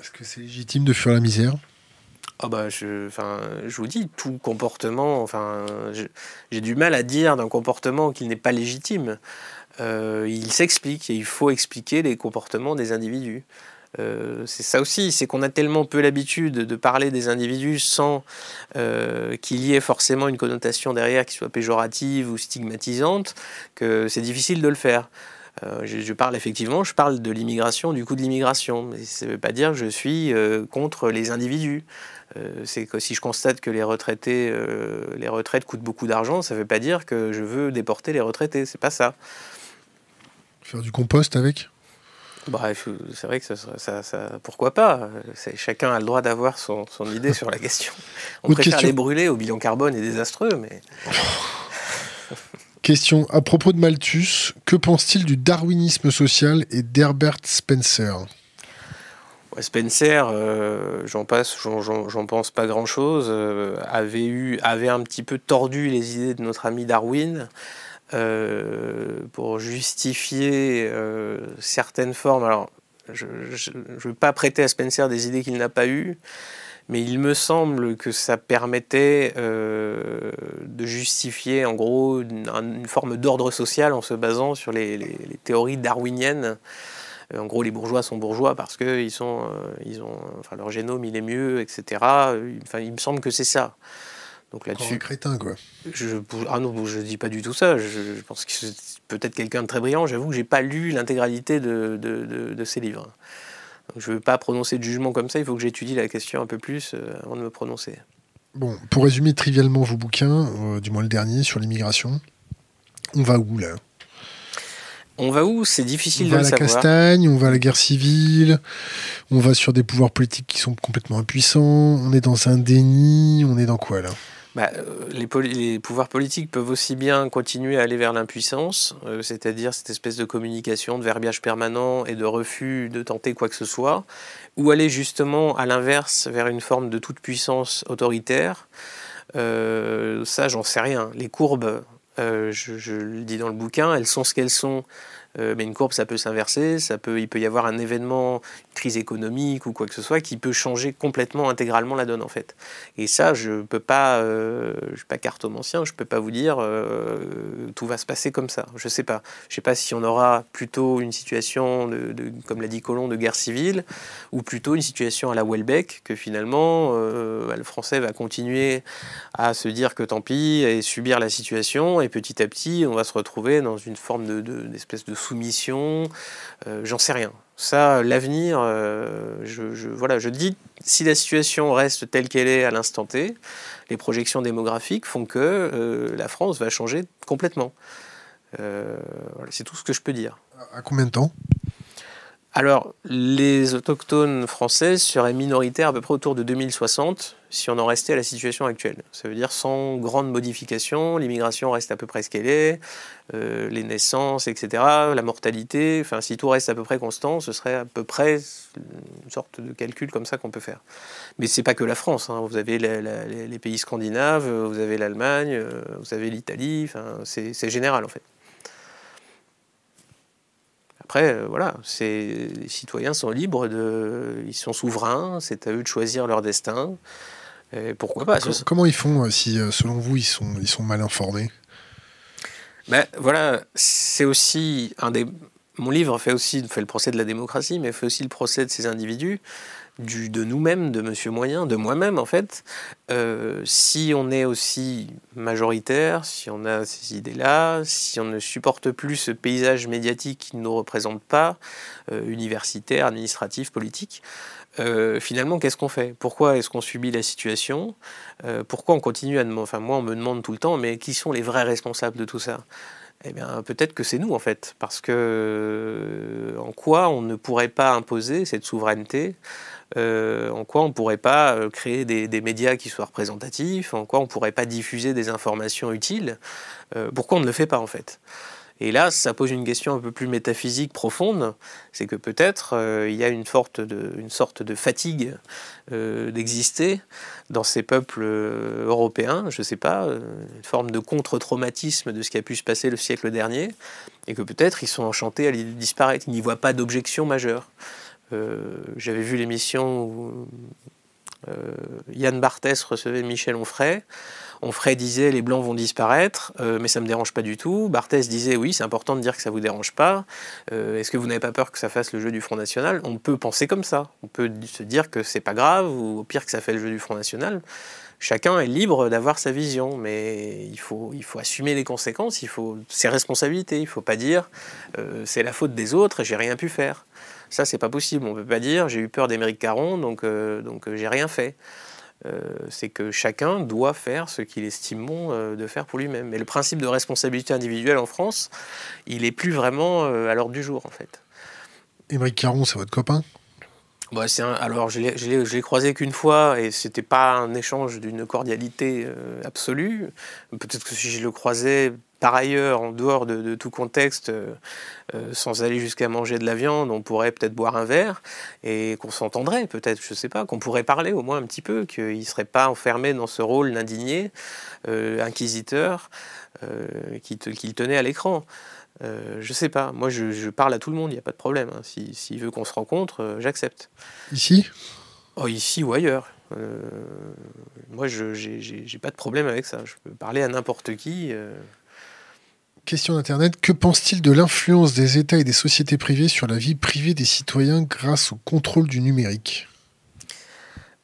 Est-ce que c'est légitime de fuir la misère? Ah bah je, enfin, je vous dis, tout comportement, enfin, j'ai du mal à dire d'un comportement qu'il n'est pas légitime. il s'explique et il faut expliquer les comportements des individus. Euh, c'est ça aussi, c'est qu'on a tellement peu l'habitude de parler des individus sans euh, qu'il y ait forcément une connotation derrière qui soit péjorative ou stigmatisante, que c'est difficile de le faire. Euh, je, parle effectivement, je parle de l'immigration, du coût de l'immigration, mais ça ne veut pas dire que je suis contre les individus. c'est que si je constate que les retraités, les retraites coûtent beaucoup d'argent, ça ne veut pas dire que je veux déporter les retraités, c'est pas ça. Faire du compost avec? Bref, c'est vrai que ça, ça, pourquoi pas? Chacun a le droit d'avoir son, idée sur la question. On préfère les brûler au bilan carbone et désastreux, mais. Question à propos de Malthus, que pense-t-il du darwinisme social et d'Herbert Spencer? Spencer, euh, j'en passe, j'en pense pas grand-chose, euh, avait eu, avait un petit peu tordu les idées de notre ami Darwin. Euh, pour justifier euh, certaines formes. Alors, je ne veux pas prêter à Spencer des idées qu'il n'a pas eues, mais il me semble que ça permettait euh, de justifier en gros une, forme d'ordre social en se basant sur les, théories darwiniennes. En gros, les bourgeois sont bourgeois parce que ils sont, ils ont, enfin, leur génome il est mieux, etc. Enfin, il me semble que c'est ça. Donc là-dessus. crétin, quoi. Je, ah non, je dis pas du tout ça. Je, pense que c'est peut-être quelqu'un de très brillant. J'avoue que j'ai pas lu l'intégralité de, de, de, ces livres. Je ne veux pas prononcer de jugement comme ça, il faut que j'étudie la question un peu plus avant de me prononcer. Bon, pour résumer trivialement vos bouquins, du moins le dernier sur l'immigration, on va où là? On va où? C'est difficile de le savoir. On va à la castagne, on va à la guerre civile, on va sur des pouvoirs politiques qui sont complètement impuissants, on est dans un déni, on est dans quoi là? Bah, euh, les, pouvoirs politiques peuvent aussi bien continuer à aller vers l'impuissance, euh, c'est-à-dire cette espèce de communication, de verbiage permanent et de refus de tenter quoi que ce soit, ou aller justement à l'inverse vers une forme de toute puissance autoritaire. Euh, ça, j'en sais rien. Les courbes euh, je, le dis dans le bouquin, elles sont ce qu'elles sont. Mais une courbe, ça peut s'inverser, ça peut, il peut y avoir un événement, crise économique ou quoi que ce soit, qui peut changer complètement, intégralement la donne en fait. Et ça, je peux pas, euh, je suis pas cartomancien, je peux pas vous dire tout va se passer comme ça. Je sais pas. Je sais pas si on aura plutôt une situation de, comme l'a dit Colomb, de guerre civile, ou plutôt une situation à la Welbeck que finalement bah, le Français va continuer à se dire que tant pis et subir la situation et petit à petit, on va se retrouver dans une forme de, d'espèce de soumission. Euh, j'en sais rien. Ça, l'avenir, euh, je, voilà, je dis, si la situation reste telle qu'elle est à l'instant T, les projections démographiques font que euh, la France va changer complètement. c'est tout ce que je peux dire. À combien de temps? Alors, les autochtones françaises seraient minoritaires à peu près autour de 2060 si on en restait à la situation actuelle. Ça veut dire sans grande modification, l'immigration reste à peu près ce qu'elle est, euh, les naissances, etc., la mortalité, enfin si tout reste à peu près constant, ce serait à peu près une sorte de calcul comme ça qu'on peut faire. Mais c'est pas que la France, hein. vous avez les pays scandinaves, vous avez l'Allemagne, euh, vous avez l'Italie, enfin, c'est général en fait. Après, euh, voilà, les citoyens sont libres, de, ils sont souverains, c'est à eux de choisir leur destin. Et pourquoi pas Comment ils font euh, si, euh, selon vous, ils sont, ils sont mal informés? Ben, Voilà, c'est aussi un des. Mon livre fait aussi fait le procès de la démocratie, mais fait aussi le procès de ces individus de nous-mêmes, de Monsieur Moyen, de moi-même en fait, euh, si on est aussi majoritaire, si on a ces idées-là, si on ne supporte plus ce paysage médiatique qui ne nous représente pas, euh, universitaire, administratif, politique, euh, finalement, qu'est-ce qu'on fait? Pourquoi est-ce qu'on subit la situation? Pourquoi on continue à Enfin, moi, on me demande tout le temps, mais qui sont les vrais responsables de tout ça? Eh bien, peut-être que c'est nous, en fait. Parce que en quoi on ne pourrait pas imposer cette souveraineté euh, en quoi on ne pourrait pas euh, créer des, médias qui soient représentatifs, en quoi on ne pourrait pas diffuser des informations utiles. Euh, pourquoi on ne le fait pas en fait? Et là, ça pose une question un peu plus métaphysique profonde, c'est que peut-être il y a une, sorte de, fatigue d'exister dans ces peuples européens, je ne sais pas, une forme de contre-traumatisme de ce qui a pu se passer le siècle dernier, et que peut-être ils sont enchantés à l'idée de disparaître, ils n'y voient pas d'objection majeure. Euh, j'avais vu l'émission où euh, Yann Barthès recevait Michel Onfray. Onfray disait les blancs vont disparaître, euh, mais ça me dérange pas du tout. Barthès disait oui, c'est important de dire que ça vous dérange pas. Est-ce que vous n'avez pas peur que ça fasse le jeu du Front National? On peut penser comme ça. On peut se dire que c'est pas grave ou au pire que ça fait le jeu du Front National. Chacun est libre d'avoir sa vision, mais il faut, il faut assumer les conséquences, il faut ses responsabilités. Il ne faut pas dire c'est la faute des autres j'ai rien pu faire. Ça, c'est pas possible. On peut pas dire j'ai eu peur d'Émeric Caron, donc, euh, donc euh, j'ai rien fait. Euh, c'est que chacun doit faire ce qu'il estime bon de faire pour lui-même. Mais le principe de responsabilité individuelle en France, il est plus vraiment à l'ordre du jour, en fait. Émeric Caron, c'est votre copain? Bah, un, alors, je l'ai croisé qu'une fois et c'était pas un échange d'une cordialité absolue. Peut-être que si je le croisais par ailleurs, en dehors de, tout contexte, euh, euh, sans aller jusqu'à manger de la viande, on pourrait peut-être boire un verre et qu'on s'entendrait peut-être, je ne sais pas, qu'on pourrait parler au moins un petit peu, qu'il ne serait pas enfermé dans ce rôle d'indigné, euh, inquisiteur, qu'il tenait à l'écran. je ne sais pas, moi je, parle à tout le monde, il n'y a pas de problème. Hein. S'il veut qu'on se rencontre, j'accepte. Ici? Oh, Ici ou ailleurs. moi, je n'ai pas de problème avec ça. Je peux parler à n'importe qui. Question d'Internet. Que pense-t-il de l'influence des États et des sociétés privées sur la vie privée des citoyens grâce au contrôle du numérique?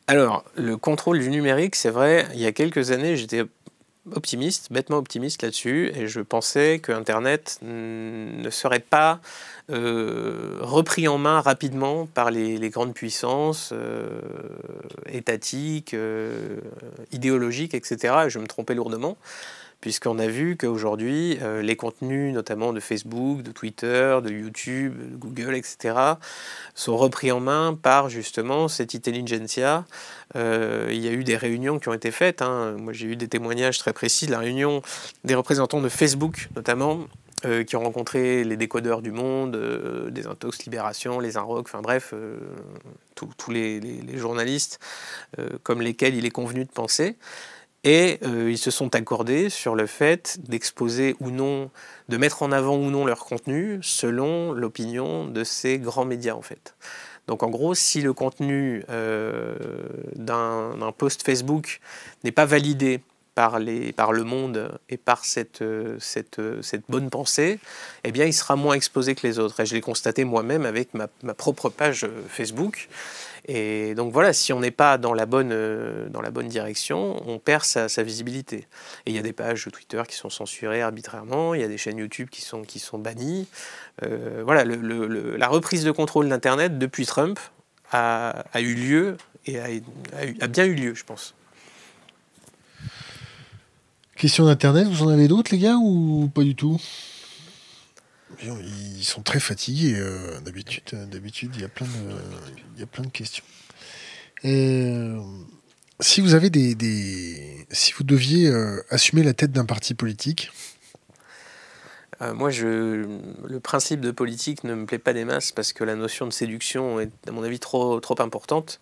Alors, le contrôle du numérique, c'est vrai, il y a quelques années, j'étais optimiste, bêtement optimiste là-dessus, et je pensais que Internet ne serait pas euh, repris en main rapidement par les, grandes puissances euh, étatiques, euh, idéologiques, etc. Et je me trompais lourdement puisqu'on a vu qu'aujourd'hui, euh, les contenus, notamment de Facebook, de Twitter, de YouTube, de Google, etc., sont repris en main par justement cette intelligentsia. Euh, il y a eu des réunions qui ont été faites. Hein. Moi, j'ai eu des témoignages très précis de la réunion des représentants de Facebook, notamment, euh, qui ont rencontré les décodeurs du monde, des Intox Libération, les Inrock, enfin bref, tous les, journalistes comme lesquels il est convenu de penser. Et euh, ils se sont accordés sur le fait d'exposer ou non, de mettre en avant ou non leur contenu selon l'opinion de ces grands médias en fait. Donc en gros, si le contenu euh, d'un post Facebook n'est pas validé par, les, par le monde et par cette, cette, cette, bonne pensée, eh bien il sera moins exposé que les autres. Et je l'ai constaté moi-même avec ma, ma, propre page Facebook. Et donc voilà, si on n'est pas dans la, bonne, euh, dans la bonne direction, on perd sa, visibilité. Et il y a des pages Twitter qui sont censurées arbitrairement, il y a des chaînes YouTube qui sont, qui sont bannies. Euh, voilà, la reprise de contrôle d'Internet depuis Trump a, eu lieu et a, bien eu lieu, je pense. Question d'Internet, vous en avez d'autres les gars ou pas du tout? Ils sont très fatigués euh, d'habitude. Euh, d'habitude, il y a plein de, il y a plein de questions. Euh, si vous avez des, si vous deviez assumer la tête d'un parti politique. moi, je, le principe de politique ne me plaît pas des masses parce que la notion de séduction est, à mon avis, trop, trop importante.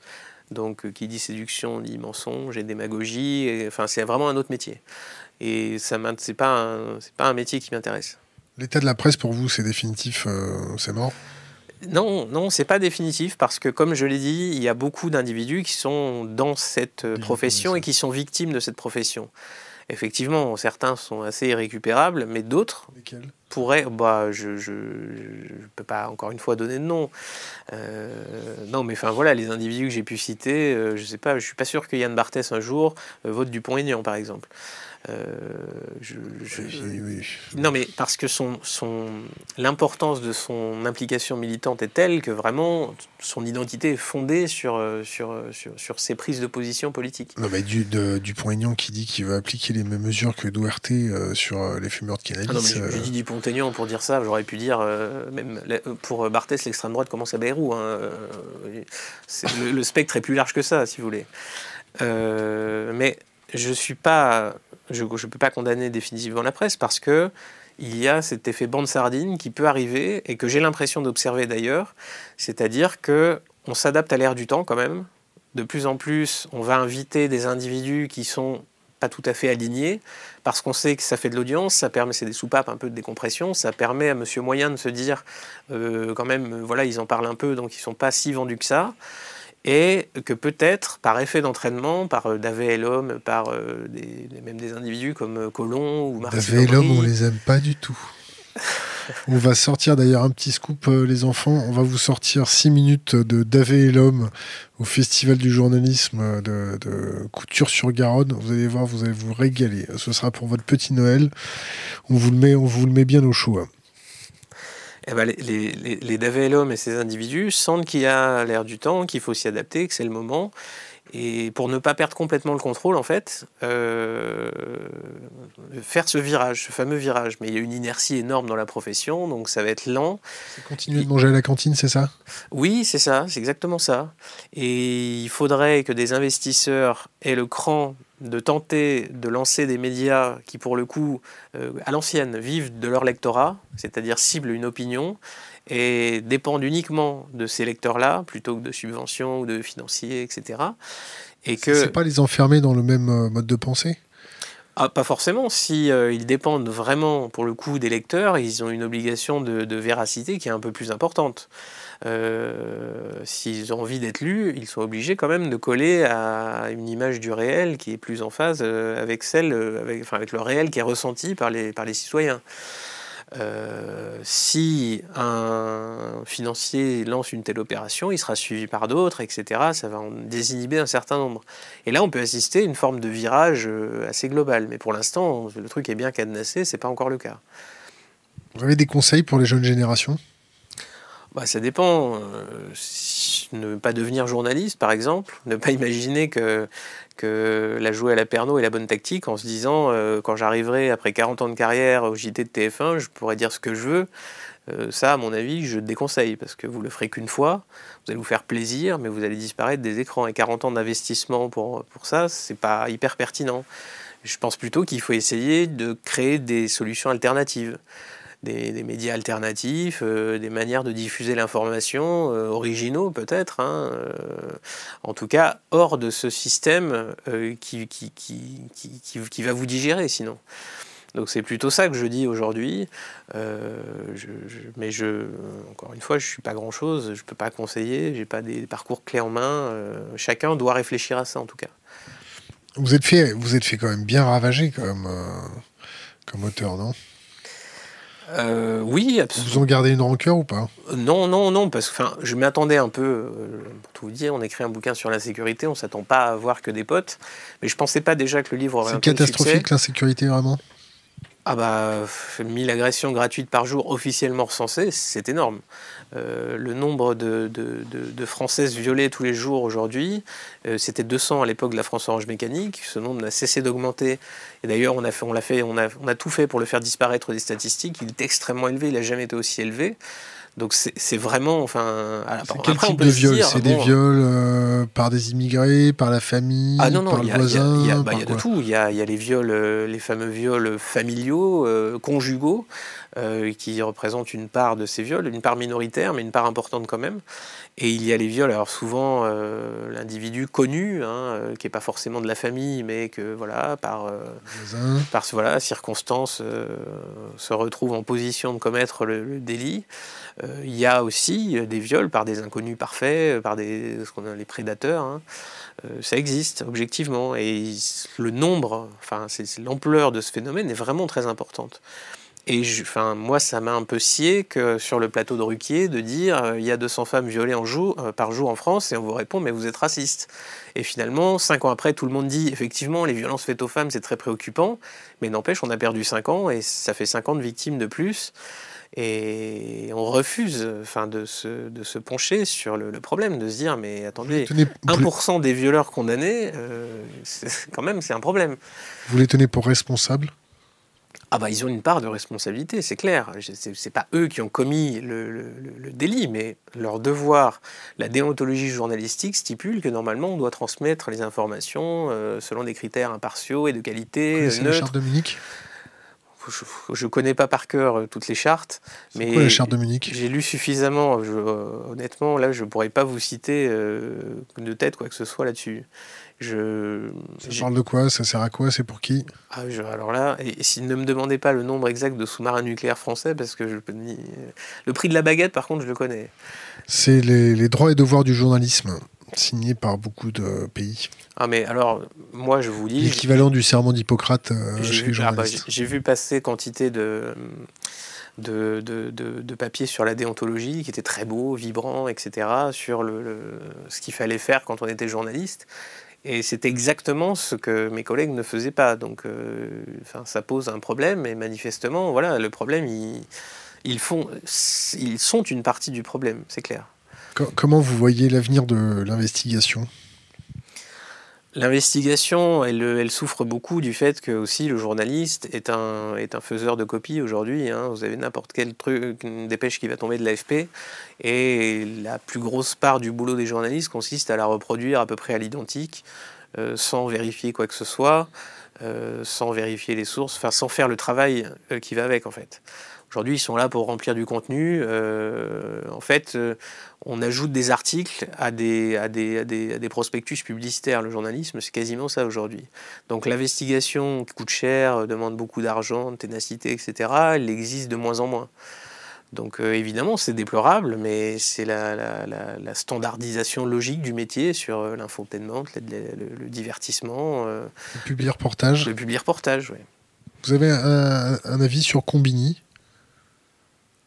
Donc, qui dit séduction dit mensonge et démagogie. Et, enfin, c'est vraiment un autre métier. Et ça, c'est pas, c'est pas un métier qui m'intéresse. L'état de la presse pour vous, c'est définitif, euh, c'est mort? Non, non, c'est pas définitif parce que, comme je l'ai dit, il y a beaucoup d'individus qui sont dans cette euh, profession et qui sont victimes de cette profession. Effectivement, certains sont assez irrécupérables, mais d'autres pourraient. Bah, je ne peux pas encore une fois donner de nom. Euh, non, mais enfin voilà, les individus que j'ai pu citer, je sais pas, je suis pas sûr que Yann Barthès un jour vote Dupont-Aignan, par exemple. Euh, je, Non, mais parce que son, son, l'importance de son implication militante est telle que vraiment son identité est fondée sur, euh, sur, euh, sur, sur ses prises de position politiques. Non, mais du, de, Dupont-Aignan qui dit qu'il va appliquer les mêmes mesures que Duarte sur les fumeurs de cannabis. Ah non, mais j'ai dit Dupont-Aignan pour dire ça, j'aurais pu dire, même pour Barthès, l'extrême droite commence à Bayrou. Hein, le, le, spectre est plus large que ça, si vous voulez. mais je suis pas je ne peux pas condamner définitivement la presse parce que il y a cet effet bande sardine qui peut arriver et que j'ai l'impression d'observer d'ailleurs, c'est-à-dire que on s'adapte à l'ère du temps quand même. De plus en plus, on va inviter des individus qui sont pas tout à fait alignés parce qu'on sait que ça fait de l'audience, ça permet, c'est des soupapes un peu de décompression, ça permet à Monsieur Moyen de se dire euh, quand même, voilà, ils en parlent un peu, donc ils sont pas si vendus que ça et que peut-être par effet d'entraînement, par euh, Davé et l'homme, par euh, des, même des individus comme euh, Colomb ou Marcel Davé et l'homme, on les aime pas du tout. on va sortir d'ailleurs un petit scoop, les enfants. On va vous sortir 6 minutes de Davé et l'homme au Festival du journalisme de, Couture-sur-Garonne. Vous allez voir, vous allez vous régaler. Ce sera pour votre petit Noël. On vous le met, on vous le met bien au chaud. Hein eh ben, les, les, les et ces individus sentent qu'il y a l'air du temps, qu'il faut s'y adapter, que c'est le moment. Et pour ne pas perdre complètement le contrôle, en fait, euh, faire ce virage, ce fameux virage. Mais il y a une inertie énorme dans la profession, donc ça va être lent. Continuer de manger à la cantine, c'est ça? Oui, c'est ça, c'est exactement ça. Et il faudrait que des investisseurs aient le cran de tenter de lancer des médias qui, pour le coup, euh, à l'ancienne, vivent de leur lectorat, c'est-à-dire ciblent une opinion, et dépendent uniquement de ces lecteurs-là, plutôt que de subventions ou de financiers, etc. Et que... C'est pas les enfermer dans le même euh, mode de pensée? Ah, pas forcément. Si euh, ils dépendent vraiment, pour le coup, des lecteurs, ils ont une obligation de véracité qui est un peu plus importante. Euh, s'ils ont envie d'être lus, ils sont obligés quand même de coller à une image du réel qui est plus en phase euh, avec celle, euh, enfin, avec le réel qui est ressenti par les, par les citoyens. Si un financier lance une telle opération, il sera suivi par d'autres, etc. Ça va en désinhiber un certain nombre. Et là, on peut assister à une forme de virage assez global. Mais pour l'instant, le truc est bien cadenassé, c'est pas encore le cas. Vous avez des conseils pour les jeunes générations? Bah, Ça dépend. Euh, ne pas devenir journaliste, par exemple. Ne pas imaginer que, que la jouer à la perno est la bonne tactique en se disant euh, quand j'arriverai après 40 ans de carrière au JT de TF1, je pourrai dire ce que je veux. Euh, ça, à mon avis, je déconseille parce que vous le ferez qu'une fois. Vous allez vous faire plaisir, mais vous allez disparaître des écrans. Et 40 ans d'investissement pour, pour ça, c'est pas hyper pertinent. Je pense plutôt qu'il faut essayer de créer des solutions alternatives des, médias alternatifs, euh, des manières de diffuser l'information, euh, originaux peut-être, hein, euh, en tout cas hors de ce système qui, qui, qui, qui, va vous digérer sinon. Donc c'est plutôt ça que je dis aujourd'hui. mais je, encore une fois, je suis pas grand-chose, je peux pas conseiller, j'ai pas des parcours clés en main. chacun doit réfléchir à ça en tout cas. Vous êtes fait, vous êtes fait quand même bien ravager comme, comme auteur, non? Euh, oui, absolument. Vous en gardez une rancœur ou pas? Non, non, non, parce que je m'attendais un peu, euh, pour tout vous dire, on écrit un bouquin sur l'insécurité, on s'attend pas à voir que des potes, mais je pensais pas déjà que le livre aurait un C'est catastrophique l'insécurité vraiment ah bah, 1000 agressions gratuites par jour officiellement recensées, c'est énorme. Euh, le nombre de, Françaises violées tous les jours aujourd'hui, euh, c'était 200 à l'époque de la France Orange Mécanique. Ce nombre n'a cessé d'augmenter. Et d'ailleurs, on, a, on a tout fait pour le faire disparaître des statistiques. Il est extrêmement élevé, il n'a jamais été aussi élevé. Donc c'est vraiment, enfin. quel type de viol C'est des viols euh, par des immigrés, par la famille, ah, par le voisin Il y a, bah, de tout. Il y a, les viols, euh, les fameux viols familiaux, euh, conjugaux, qui représentent une part de ces viols, une part minoritaire, mais une part importante quand même. Et il y a les viols, alors souvent l'individu connu, hein, qui n'est pas forcément de la famille, mais que voilà, par, par voilà, circonstances se retrouve en position de commettre le, délit. Il y a aussi des viols par des inconnus parfaits, par des, ce qu'on a les prédateurs. Hein. ça existe objectivement et le nombre, enfin l'ampleur de ce phénomène est vraiment très importante. Et enfin, moi, ça m'a un peu scié que sur le plateau de Ruquier de dire euh, il y a 200 femmes violées euh, par jour en France et on vous répond mais vous êtes raciste. Et finalement, cinq ans après, tout le monde dit effectivement les violences faites aux femmes c'est très préoccupant, mais n'empêche on a perdu cinq ans et ça fait cinq ans de victimes de plus. Et on refuse enfin, de, se, de se pencher sur le, problème, de se dire mais attendez, 1% des violeurs condamnés, euh, quand même c'est un problème. Vous les tenez pour responsables? Ah bah ils ont une part de responsabilité, c'est clair. C'est pas eux qui ont commis le, délit, mais leur devoir, la déontologie journalistique stipule que normalement on doit transmettre les informations euh, selon des critères impartiaux et de qualité. La charte de Munich je ne connais pas par cœur euh, toutes les chartes, mais quoi, la charte de Munich? J'ai lu suffisamment. Euh, honnêtement, là, je ne pourrais pas vous citer de tête quoi que ce soit là-dessus. Je, ça parle de quoi? Ça sert à quoi? C'est pour qui? Ah, Alors là, et, s'il ne me demandez pas le nombre exact de sous-marins nucléaires français, parce que je peux le prix de la baguette, par contre, je le connais. C'est les, droits et devoirs du journalisme, signé par beaucoup de pays. Ah mais alors, moi je vous dis... L'équivalent du serment d'Hippocrate euh, chez les ah, bah, journalistes. J'ai vu passer quantité de... De, de, de, papier sur la déontologie qui était très beau, vibrant, etc., sur le, ce qu'il fallait faire quand on était journaliste. Et c'est exactement ce que mes collègues ne faisaient pas. Donc, euh, enfin, ça pose un problème. Et manifestement, voilà, le problème, ils, font, ils sont une partie du problème, c'est clair. Comment vous voyez l'avenir de l'investigation? L'investigation, elle, souffre beaucoup du fait que aussi le journaliste est un, est un faiseur de copies aujourd'hui. Hein. Vous avez n'importe quel truc, une dépêche qui va tomber de l'AFP, et la plus grosse part du boulot des journalistes consiste à la reproduire à peu près à l'identique, euh, sans vérifier quoi que ce soit, euh, sans vérifier les sources, enfin sans faire le travail euh, qui va avec en fait. Aujourd'hui, ils sont là pour remplir du contenu. en fait, on ajoute des articles à des, à des, des, prospectus publicitaires. Le journalisme, c'est quasiment ça aujourd'hui. Donc l'investigation coûte cher, demande beaucoup d'argent, de ténacité, etc. Elle existe de moins en moins. Donc euh, évidemment, c'est déplorable, mais c'est la, la, standardisation logique du métier sur euh, l'infotainment, le, divertissement. Euh, le public reportage. Le public reportage, oui. Vous avez un, un avis sur Combini?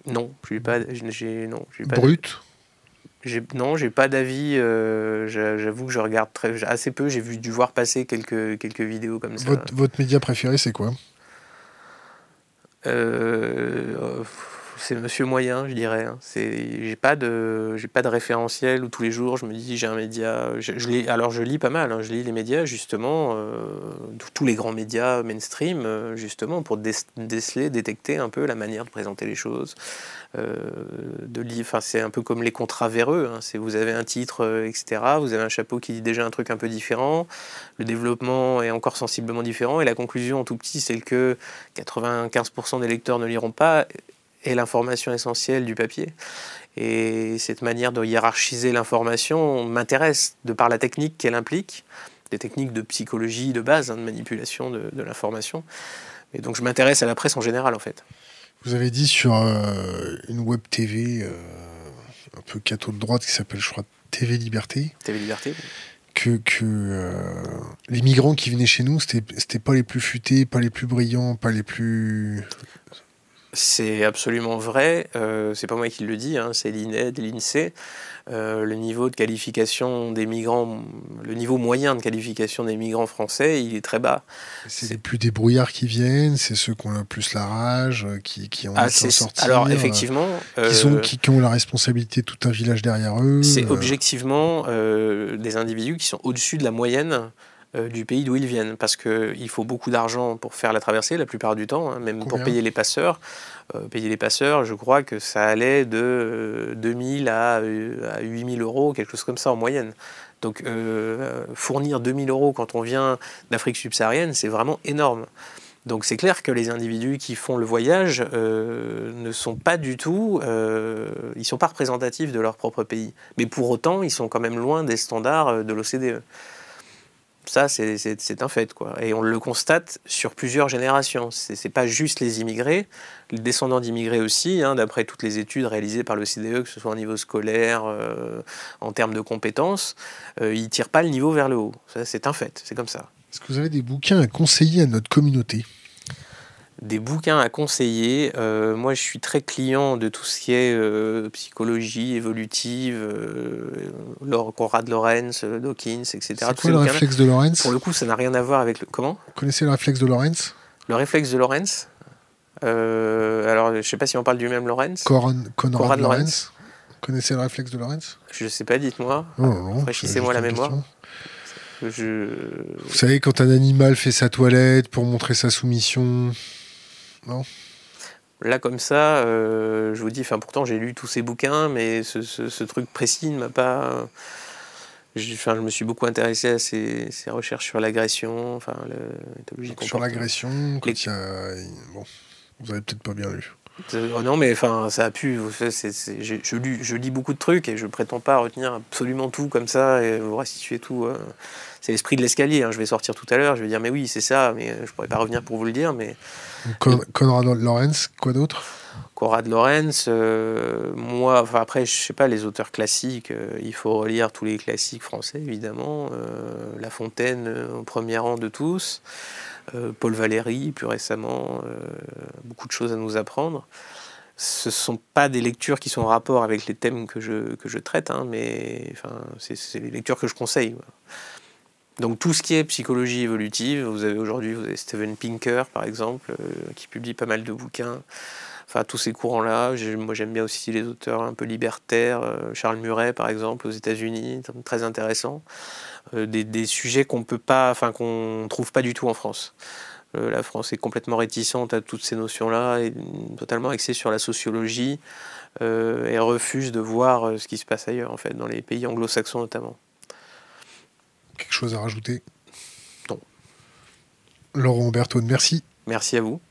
Non, je pas. J'ai non, pas Brut. Non, j'ai pas d'avis. Euh, j'avoue que je regarde très, assez peu. J'ai vu dû voir passer quelques quelques vidéos comme ça. Votre, votre média préféré, c'est quoi? Euh, c'est Monsieur Moyen, je dirais. Hein. C'est, j'ai pas de, référentiel où tous les jours je me dis j'ai un média. Je, alors je lis pas mal. Hein. Je lis les médias justement, euh, tous les grands médias mainstream euh, justement pour déceler, détecter un peu la manière de présenter les choses. Euh, de enfin c'est un peu comme les contrats véreux. Hein. Vous avez un titre, etc. Vous avez un chapeau qui dit déjà un truc un peu différent. Le développement est encore sensiblement différent et la conclusion en tout petit c'est que 95% des lecteurs ne liront pas est l'information essentielle du papier. Et cette manière de hiérarchiser l'information m'intéresse de par la technique qu'elle implique, des techniques de psychologie de base, hein, de manipulation de, l'information. Et donc je m'intéresse à la presse en général en fait. Vous avez dit sur euh, une web TV euh, un peu catho de droite qui s'appelle je crois TV Liberté. TV Liberté. Que, que euh, les migrants qui venaient chez nous, c'était pas les plus futés, pas les plus brillants, pas les plus c'est absolument vrai. Euh, c'est pas moi qui le dis, hein, c'est l'INED, l'INSEE. Euh, le niveau de qualification des migrants, le niveau moyen de qualification des migrants français, il est très bas. C'est les plus débrouillards qui viennent, c'est ceux qui ont le plus la rage, qui, qui ont ah, sortir. Alors effectivement, qui, euh, qui, ont la responsabilité de tout un village derrière eux. C'est objectivement des individus qui sont au-dessus de la moyenne euh, du pays d'où ils viennent, parce qu'il faut beaucoup d'argent pour faire la traversée la plupart du temps, hein, même pour payer les passeurs. Euh, payer les passeurs, je crois que ça allait de 2000 euh, à, à 8000 euros, quelque chose comme ça en moyenne. Donc fournir 2000 euros quand on vient d'Afrique subsaharienne, c'est vraiment énorme. Donc c'est clair que les individus qui font le voyage ne sont pas du tout, ils sont pas représentatifs de leur propre pays. Mais pour autant, ils sont quand même loin des standards de l'OCDE. Ça, c'est un fait. Quoi. Et on le constate sur plusieurs générations. Ce n'est pas juste les immigrés, les descendants d'immigrés aussi, hein, d'après toutes les études réalisées par le CDE, que ce soit au niveau scolaire, euh, en termes de compétences, euh, ils ne tirent pas le niveau vers le haut. C'est un fait, c'est comme ça. Est-ce que vous avez des bouquins à conseiller à notre communauté? Des bouquins à conseiller. Euh, moi, je suis très client de tout ce qui est euh, psychologie évolutive, euh, Conrad Lorenz, Dawkins, etc. C'est quoi le réflexe de Lorenz Pour le coup, ça n'a rien à voir avec le... Comment Vous connaissez le réflexe de Lorenz Le réflexe de Lorenz Alors, je ne sais pas si on parle du même Lorenz. Conrad, Lorenz. Vous connaissez le réflexe de Lorenz Je ne sais pas, dites-moi. Oh, Rafraîchissez-moi la mémoire. Vous savez, quand un animal fait sa toilette pour montrer sa soumission, Là, comme ça, euh, je vous dis, enfin, pourtant j'ai lu tous ces bouquins, mais ce, truc précis ne m'a pas. Enfin, je me suis beaucoup intéressé à ces, recherches sur l'agression, enfin, Sur l'agression, bon, vous avez peut-être pas bien lu. Euh, non, mais enfin, ça a pu. je, lis, beaucoup de trucs et je prétends pas retenir absolument tout comme ça et vous restituer tout. Hein. C'est l'esprit de l'escalier. Hein. Je vais sortir tout à l'heure, je vais dire, mais oui, c'est ça, mais je pourrais pas revenir pour vous le dire. Mais Conrad Lorenz, quoi d'autre? Conrad Lorenz, euh, moi, enfin après, je sais pas, les auteurs classiques, euh, il faut relire tous les classiques français, évidemment. La Fontaine, au premier rang de tous. Euh, Paul Valéry, plus récemment, euh, beaucoup de choses à nous apprendre. Ce ne sont pas des lectures qui sont en rapport avec les thèmes que je, que je traite, hein, mais enfin, c'est les lectures que je conseille. Donc tout ce qui est psychologie évolutive, vous avez aujourd'hui Steven Pinker par exemple, euh, qui publie pas mal de bouquins. Enfin tous ces courants-là. Moi j'aime bien aussi les auteurs un peu libertaires, Charles Murray par exemple aux États-Unis, très intéressant. Euh, des, sujets qu'on peut pas, enfin qu'on trouve pas du tout en France. Euh, la France est complètement réticente à toutes ces notions-là, et totalement axée sur la sociologie, euh, et refuse de voir ce qui se passe ailleurs, en fait, dans les pays anglo-saxons notamment. Quelque chose à rajouter? Non. Laurent Bertone, merci. Merci à vous.